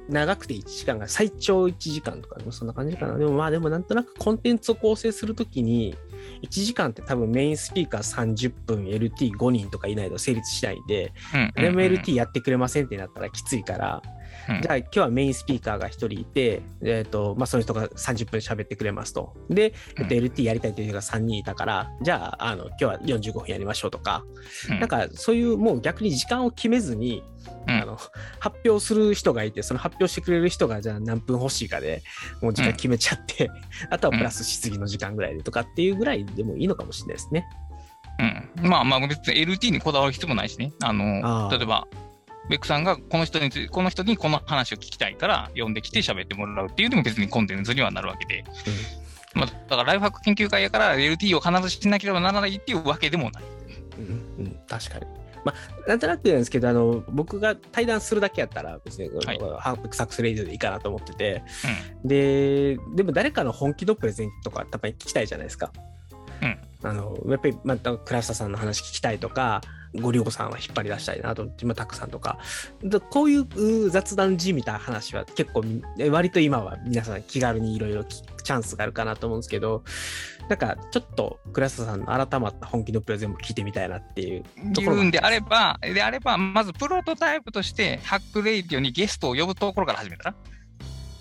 長くて1時間が最長1時間とか、そんな感じかな。でもまあ、でもなんとなくコンテンツを構成するときに、1時間って多分メインスピーカー30分、LT5 人とかいないと成立しないんで、うんでも LT やってくれませんってなったらきついから、うんじゃあ今日はメインスピーカーが1人いて、えっとまあ、その人が30分喋ってくれますと。で、えっと、うん LT やりたいという人が3人いたから、じゃああの今日は45分やりましょうとか、うん。なんかそういうもう逆に時間を決めずに、うん。あの発表する人がいて、その発表してくれる人がじゃあ何分欲しいかでもう時間決めちゃって、あとはプラスしすぎの時間ぐらいでとかっていうぐらいでもいいのかもしれないですね。うん、まあまあ別に LT にこだわる必要もないしね。あのあー。例えば、ベックさんがこの人にこの人にこの話を聞きたいから呼んできて喋ってもらうっていうのも別にコンテンツにはなるわけで。まあ、だからライフハック研究会やから LT を必ずしなければならないっていうわけでもない。うんうん、確かに。まあ、なんとなくなんですけど、あの僕が対談するだけやったら、別に、はいハープサックスレイディオでいいかなと思ってて、で、でも誰かの本気のプレゼンとか、たまに聞きたいじゃないですか。うんあのやっぱり、また、倉下さんの話聞きたいとか、ごりょうさんは引っ張り出したいなと、まあ、たくさんとか、でこういうう雑談じみた話は結構み、割と今は皆さん気軽にいろいろチャンスがあるかなと思うんですけど、なんかちょっと倉下さんの改まった本気のプレゼンも聞いてみたいなっていうところうんであれば、であれば、まずプロトタイプとして、ハックレイディオにゲストを呼ぶところから始めたら、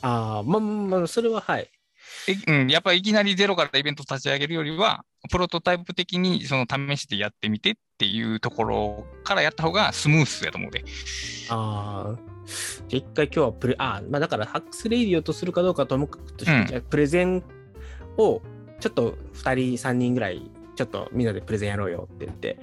ああ、まあまあ、それははい。えうん、やっぱりいきなりゼロからイベント立ち上げるよりは、プロトタイプ的にその試してやってみてっていうところからやった方がスムースやと思うで。ああ。じゃあ一回今日はプレ、ああ、まあだからハックスレイディオとするかどうかともかくとして、うんじゃあプレゼンをちょっと2人、3人ぐらい、ちょっとみんなでプレゼンやろうよって言って、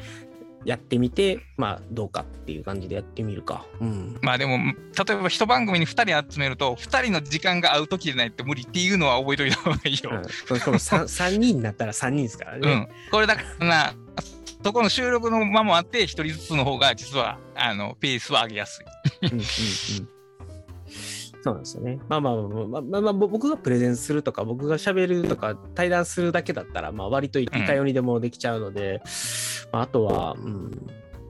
やってみて、まあどうかっていう感じでやってみるか。うん。まあでも、例えば一番組に2人集めると、2人の時間が合う時でないと無理っていうのは覚えといた方がいいよ。うん、しかも 3, 3人になったら3人ですからうね。ん。これだからな、そこの収録の間もあって、1人ずつの方が実は、あの、ペースは上げやすい。うんうんうんそうなんですよね。まあまあまあまあ、まあまあ、僕がプレゼンするとか、僕が喋るとか、対談するだけだったら、まあ割といかようにでもできちゃうので、まあ、あとは、うん、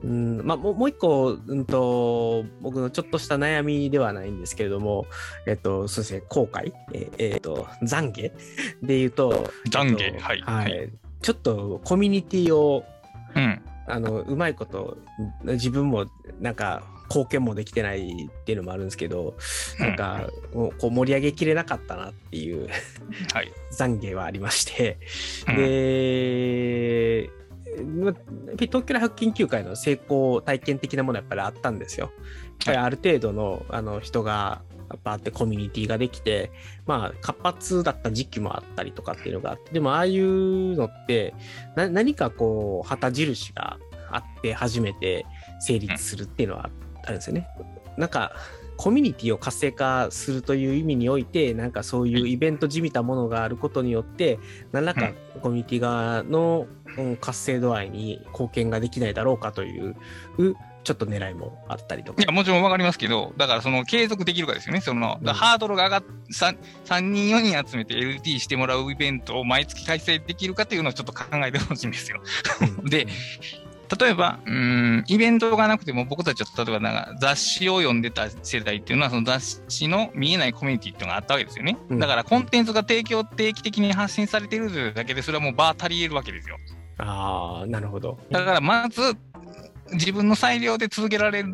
うん、まあもうもう一個、うんと、僕のちょっとした悩みではないんですけれども、えっと、そうですね、後悔、えっえっと、懺悔で言うと、懺悔えっとはいはい。ちょっとコミュニティをうん。あのうまいこと自分もなんか貢献もできてないっていうのもあるんですけど、なんかもうこう盛り上げきれなかったなっていうはい。懺悔はありまして、うんで、ま東京大学研究会の成功体験的なものはやっぱりあったんですよ。やっぱりある程度のあの人がやっぱあってコミュニティができて、まあ活発だった時期もあったりとかっていうのがあって、でもああいうのってな何かこう旗印があって初めて成立するっていうのはあるんですよね。なんかコミュニティを活性化するという意味において、なんかそういうイベントじみたものがあることによって、何らかコミュニティ側のうん活性度合いに貢献ができないだろうかという、ちょっと狙いもあったりとかい。や、もちろんわかりますけど、だからその継続できるかですよね。その、うんハードルが上がっ、3, 3人、4人集めて LT してもらうイベントを毎月開催できるかっていうのをちょっと考えてほしいんですよ。うん で、例えば、うーん、イベントがなくても僕たちは例えばなんか雑誌を読んでた世代っていうのはその雑誌の見えないコミュニティっていうのがあったわけですよね。うんだからコンテンツが提供定期的に発信されているというだけでそれはもうバー足り得るわけですよ。ああ、なるほど。だからまず自分の裁量で続けられる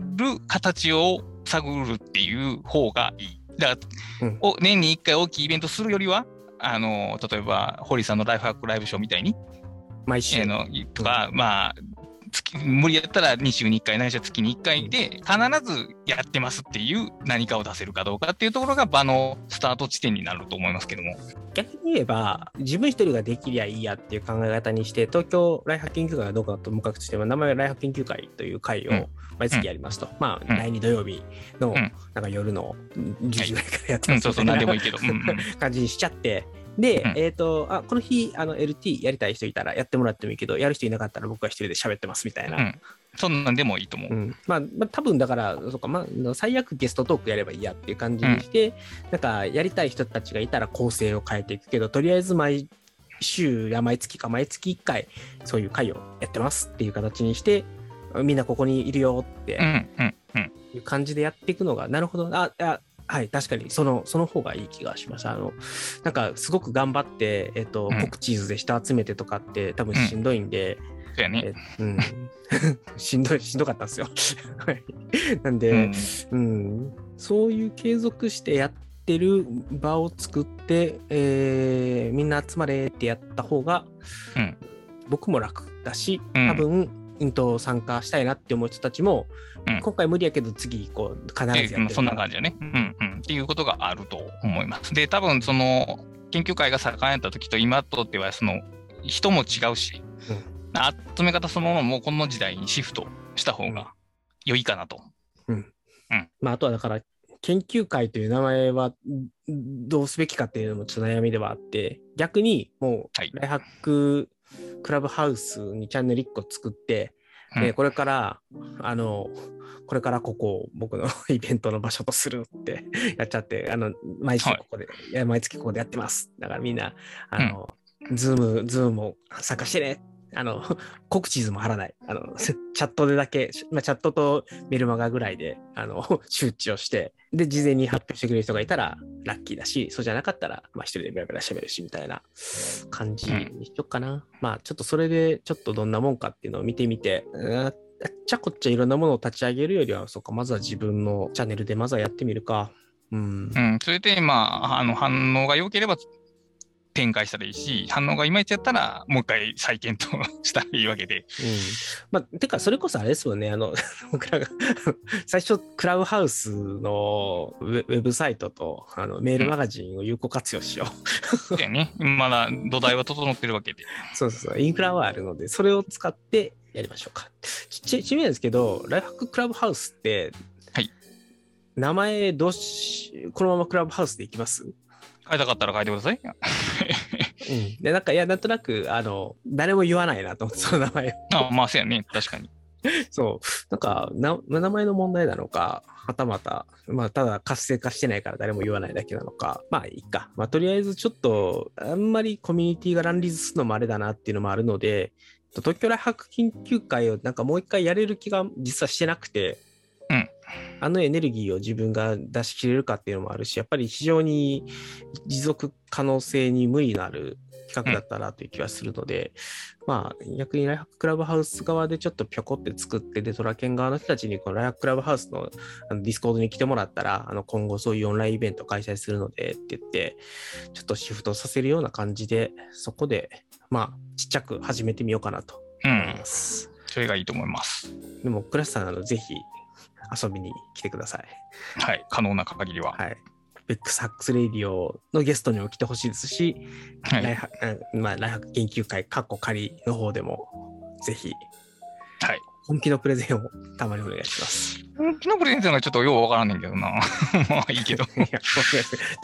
形を探るっていう方がいい。だから、うんお年に1回大きいイベントするよりは、あの例えば堀さんのライフハックライブショーみたいに、毎週。えーのとか、まあ月無理やったら2週に1回ないしは月に1回で必ずやってますっていう何かを出せるかどうかっていうところが場のスタート地点になると思いますけども。逆に言えば、自分一人ができりゃいいやっていう考え方にして、東京ライフハ研究会がどうかともかくとしても、名前はライフハ研究会という会をうん毎月やりますと。まあ、うん第2土曜日のんなんか夜の10時ぐらいからやってうん、ますそうそう、みたいな何でもいいけど。うんうん 感じにしちゃって、で、うんえっ、と、あ、この日、あの、LT やりたい人いたらやってもらってもいいけど、やる人いなかったら僕は一人で喋ってますみたいな。うんそんなんでもいいと思う。うんまあ、まあ、多分だから、そうか、まあ、最悪ゲストトークやればいいやっていう感じにして、なんか、やりたい人たちがいたら構成を変えていくけど、とりあえず毎週や毎月か毎月1回、そういう会をやってますっていう形にして、みんなここにいるよってうんうんうん。いう感じでやっていくのが、なるほど、あ、あはい、確かに、その、その方がいい気がします。あの、なんか、すごく頑張って、えっ、と、うん。コクチーズで人集めてとかって、多分しんどいんで、そうやね。えうん、しんどい、しんどかったんですよ。は いなんうで、ん。うん、そういう継続してやってる場を作って、えーみんな集まれってやった方が、うん。僕も楽だし、うん。多分、うんと参加したいなって思う人たちも、うん今回無理やけど次こう必ずやってそんな感じだね。うんうん。っていうことがあると思います。で、多分その研究会が盛んやった時と今とってはその人も違うし、集め方そのものもこの時代にシフトした方が良いかなと。まあ、あとはだから研究会という名前はんどうすべきかっていうのもちょっと悩みではあって逆にもはいうライハッククラブハウスにチャンネル1個作って、うん。でこれからあのこれからここを僕の イベントの場所とするって やっちゃってあの毎週ここで、い、や毎月ここでやってます。だからみんなあの、ズームズームも参加してねあの、告知図も貼らない。あの、チャットでだけ、まあ、チャットとメルマガぐらいで、あの、周知をして、で、事前に発表してくれる人がいたらラッキーだし、そうじゃなかったら、まあ、一人でベラベラ喋るし、みたいな感じにしよっかな。まあ、ちょっとそれで、ちょっとどんなもんかっていうのを見てみて、んあっちゃこっちゃいろんなものを立ち上げるよりは、そうか、まずは自分のチャンネルでまずはやってみるか。うん。うん、それで、まあ、あの反応が良ければ展開したらいいし、反応がいまいちやったら、もう一回再検討 したらいいわけで。うん。まあ、てか、それこそあれですよね。あの、僕らが、最初、クラブハウスのウェブサイトとあのメールマガジンを有効活用しよう。そうやね。まだ土台は整ってるわけで。そうそう。インフラはあるので、それを使ってやりましょうか。ちちちなみにですけど、ライフハッククラブハウスって、はい名前どうし、このままクラブハウスでいきます？変えたかったら変えてください。うん。で、なんか、いや、なんとなく、あの、誰も言わないなと思って、その名前を。あまあ、そうやね。確かに。そう。なんかな、名前の問題なのか、はたまた、まあ、ただ活性化してないから誰も言わないだけなのか、まあいいか。まあ、とりあえずちょっと、あんまりコミュニティが乱立するのもあれだなっていうのもあるので、東京ライフハック研究会をなんかもう一回やれる気が実はしてなくて、うんあのエネルギーを自分が出し切れるかっていうのもあるし、やっぱり非常に持続可能性に無理のある企画だったなという気はするので、まあ逆にライフハッククラブハウス側でちょっとぴょこって作って、で、トラケン側の人たちにこのライフハッククラブハウスのあのディスコードに来てもらったら、あの今後そういうオンラインイベントを開催するのでって言って、ちょっとシフトさせるような感じで、そこで、まあちっちゃく始めてみようかなとうん思いま。す。それがいいと思います。でも、倉下さん、あのぜひ遊びに来てください。はい。可能な限りは。はい。ベックハックスレディオのゲストにも来てほしいですし、はい。ライハうんまあ、ライハ研究会、カッコ仮の方でも、ぜひ、はい。本気のプレゼンをたまにお願いします。本気のプレゼンがちょっとようわからんねんけどな。まあいいけど。いや、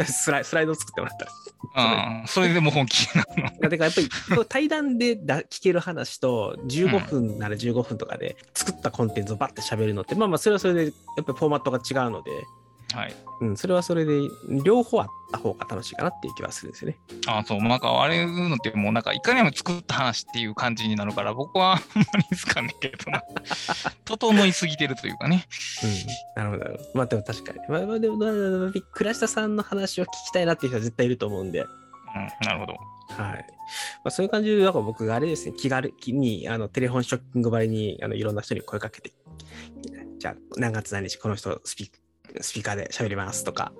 スライスライドを作ってもらったら。うん。それでも本気なの。いやてかやっぱり対談でだ聞ける話と15分なら15分とかで作ったコンテンツをバッて喋るのって、まあまあそれはそれでやっぱりフォーマットが違うので、はい。うん、それはそれで両方あった方が楽しいかなっていう気はするんですよね。あそう、なんかあれいうのってもうなんかいかにも作った話っていう感じになるから、僕はあんまり好かんねんけどな。整いすぎてるというかね。うん、なるほどなるほど。まあでも確かに。まあまあでも、倉下さんの話を聞きたいなっていう人は絶対いると思うんで、うん、なるほど。はい。まあ、そういう感じで、なんか僕があれですね、気軽に、あの、テレフォンショッキングばりに、あの、いろんな人に声かけて、じゃあ、何月何日この人スピ、スピーカーで喋りますとか、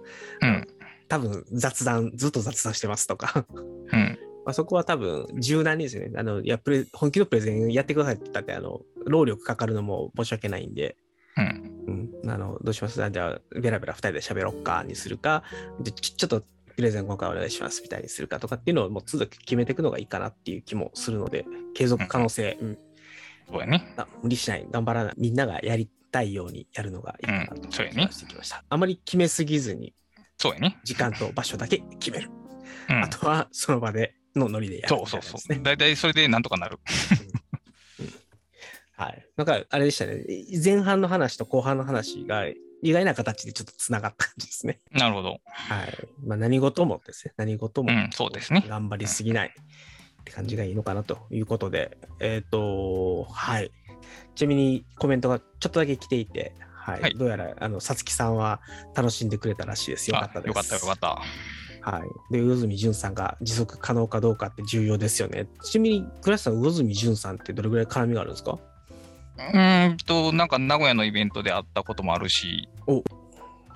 うん。多分雑談、ずっと雑談してますとか、うん。まあそこは多分柔軟にですね、あの、いや、プレ本気のプレゼンやってくださいって言ったって、あの、労力かかるのも申し訳ないんで、うん。うん、あの、どうします？あじゃあ、ベラベラ二人で喋ろっかにするか、でちちょっとプレゼン今回お願いしますみたいにするかとかっていうのをもう都度決めていくのがいいかなっていう気もするので、継続可能性、うん。そうやね。あ無理しない、頑張らない、みんながやりたいようにやるのがいいかなとうんそうやねしてきました。あまり決めすぎずに、そうやね。時間と場所だけ決める。うんあとはその場でのノリでやるそうみたいうそう。大体それでなんとかなる。はい。なんか、あれでしたね。前半の話と後半の話が意外な形でちょっとつながった感じですね。なるほど。はい。まあ、何事もですね。何事もうん、そうですね。頑張りすぎないって感じがいいのかなということで、えっ、と、はい。ちなみにコメントがちょっとだけ来ていて、はい。はいどうやら、あの、さつきさんは楽しんでくれたらしいです。よかったです。あよかった、よかった。はい。で、魚住淳さんが持続可能かどうかって重要ですよね。ちなみに、倉橋さん、魚住淳さんってどれぐらい絡みがあるんですか？うーんと、なんか名古屋のイベントで会ったこともあるし、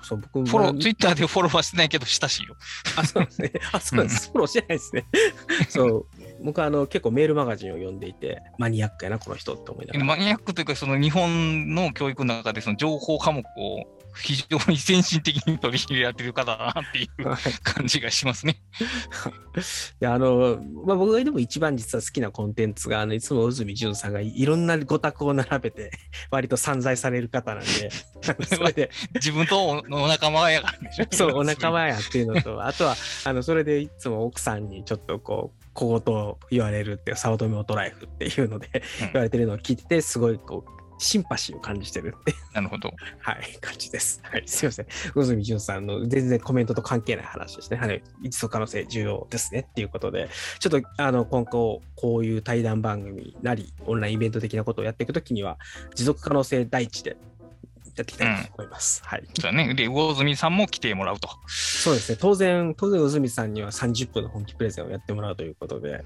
そう、僕フォロー、ツイッターでフォローはしてないけど、親しいよ。あ、そうなんですね。あ、そうなんです。フォローしてないですね。そう。僕はあの結構メールマガジンを読んでいて、マニアックやな、この人って思いながら。マニアックというか、その日本の教育の中で、その情報科目を非常に先進的に取り入れられてる方だなっていうはい感じがしますね。いやあの、まあ、僕がでも一番実は好きなコンテンツが、あのいつも宇住淳さんがいろんなご託を並べて、割と散財される方なんで、それで、自分とおお仲間やからでしょ。そう、お仲間やっていうのと、あとは、あの、それでいつも奥さんにちょっとこう、小言を言われるっていう、早乙女オトライフっていうので、うん言われてるのを聞いてて、すごいこう、シンパシーを感じてるってなるほど。はい、感じです。はい、すいません。宇住淳さんの全然コメントと関係ない話ですね。はい、一層可能性重要ですねっていうことで、ちょっとあの今後、こういう対談番組なり、オンラインイベント的なことをやっていくときには、持続可能性第一でやっていきたいと思います。はい。そうだね。で、魚住さんも来てもらうと。そうですね。当然、当然、宇住さんには30分の本気プレゼンをやってもらうということで、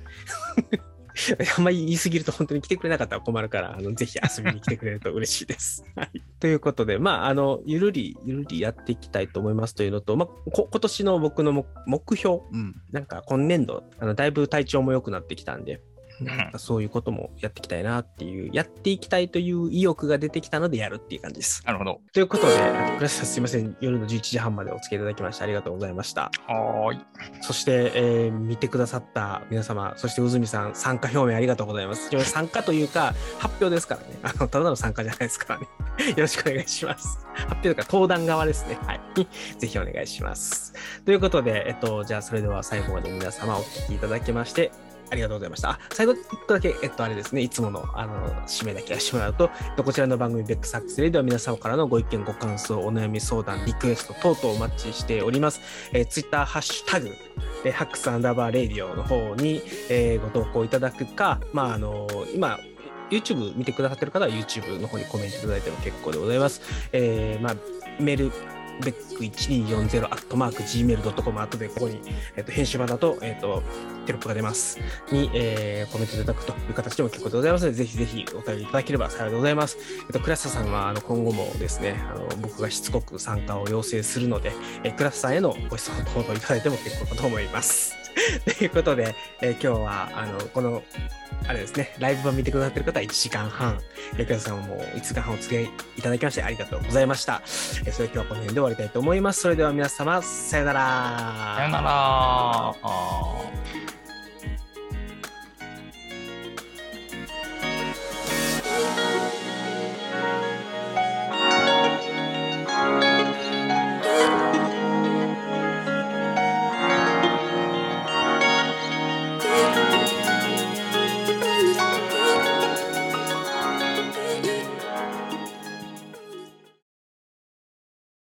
あんまり言い過ぎると本当に来てくれなかったら困るから、あのぜひ遊びに来てくれると嬉しいです。はい、ということで、まあ、あの、ゆるり、ゆるりやっていきたいと思いますというのと、まあ、こ今年の僕の目目標、うん、なんか今年度、あのだいぶ体調も良くなってきたんで、そういうこともやっていきたいなっていう、やっていきたいという意欲が出てきたのでやるっていう感じです。なるほど。ということで、倉下さんすいません、夜の11時半までお付き合いいただきましてありがとうございました。はーい。そして、えー見てくださった皆様、そして宇住さん、参加表明ありがとうございます。参加というか、発表ですからね。あの、ただの参加じゃないですからね。よろしくお願いします。発表とか、登壇側ですね。はい。ぜひお願いします。ということで、えっと、じゃあ、それでは最後まで皆様お聞きいただきまして、ありがとうございました。あ最後、一個だけ、えっと、あれですね、いつもの、あの、締めだけはしてもらうと、こちらの番組、ベックハックスレディオでは皆様からのご意見、ご感想、お悩み相談、リクエスト等々お待ちしております。えー、ツイッターハッシュタグ、えーハックスアンダーバーレディオの方に、えーご投稿いただくか、まあ、あの今、YouTube 見てくださってる方は YouTube の方にコメントいただいても結構でございます。えーまあ、メール、ベック1240アットマーク Gmail.com 後でここに、えっと編集版だと,、えっとテロップが出ます。に、えーコメントいただくという形でも結構でございますので、ぜひぜひお便りいただければ幸いでございます。えっと、クラスターさんはあの今後もですね、あの僕がしつこく参加を要請するので、えー、倉下さんへのご質問等々いただいても結構かと思います。ということで、えー今日はあのこのあれですね、ライブ版見てくださってる方は1時間半、えー倉下さんも1時間半お付き合いいただきましてありがとうございました。えーそれでは今日はこの辺で終わりたいと思います。それでは皆様、さよなら。さよなら。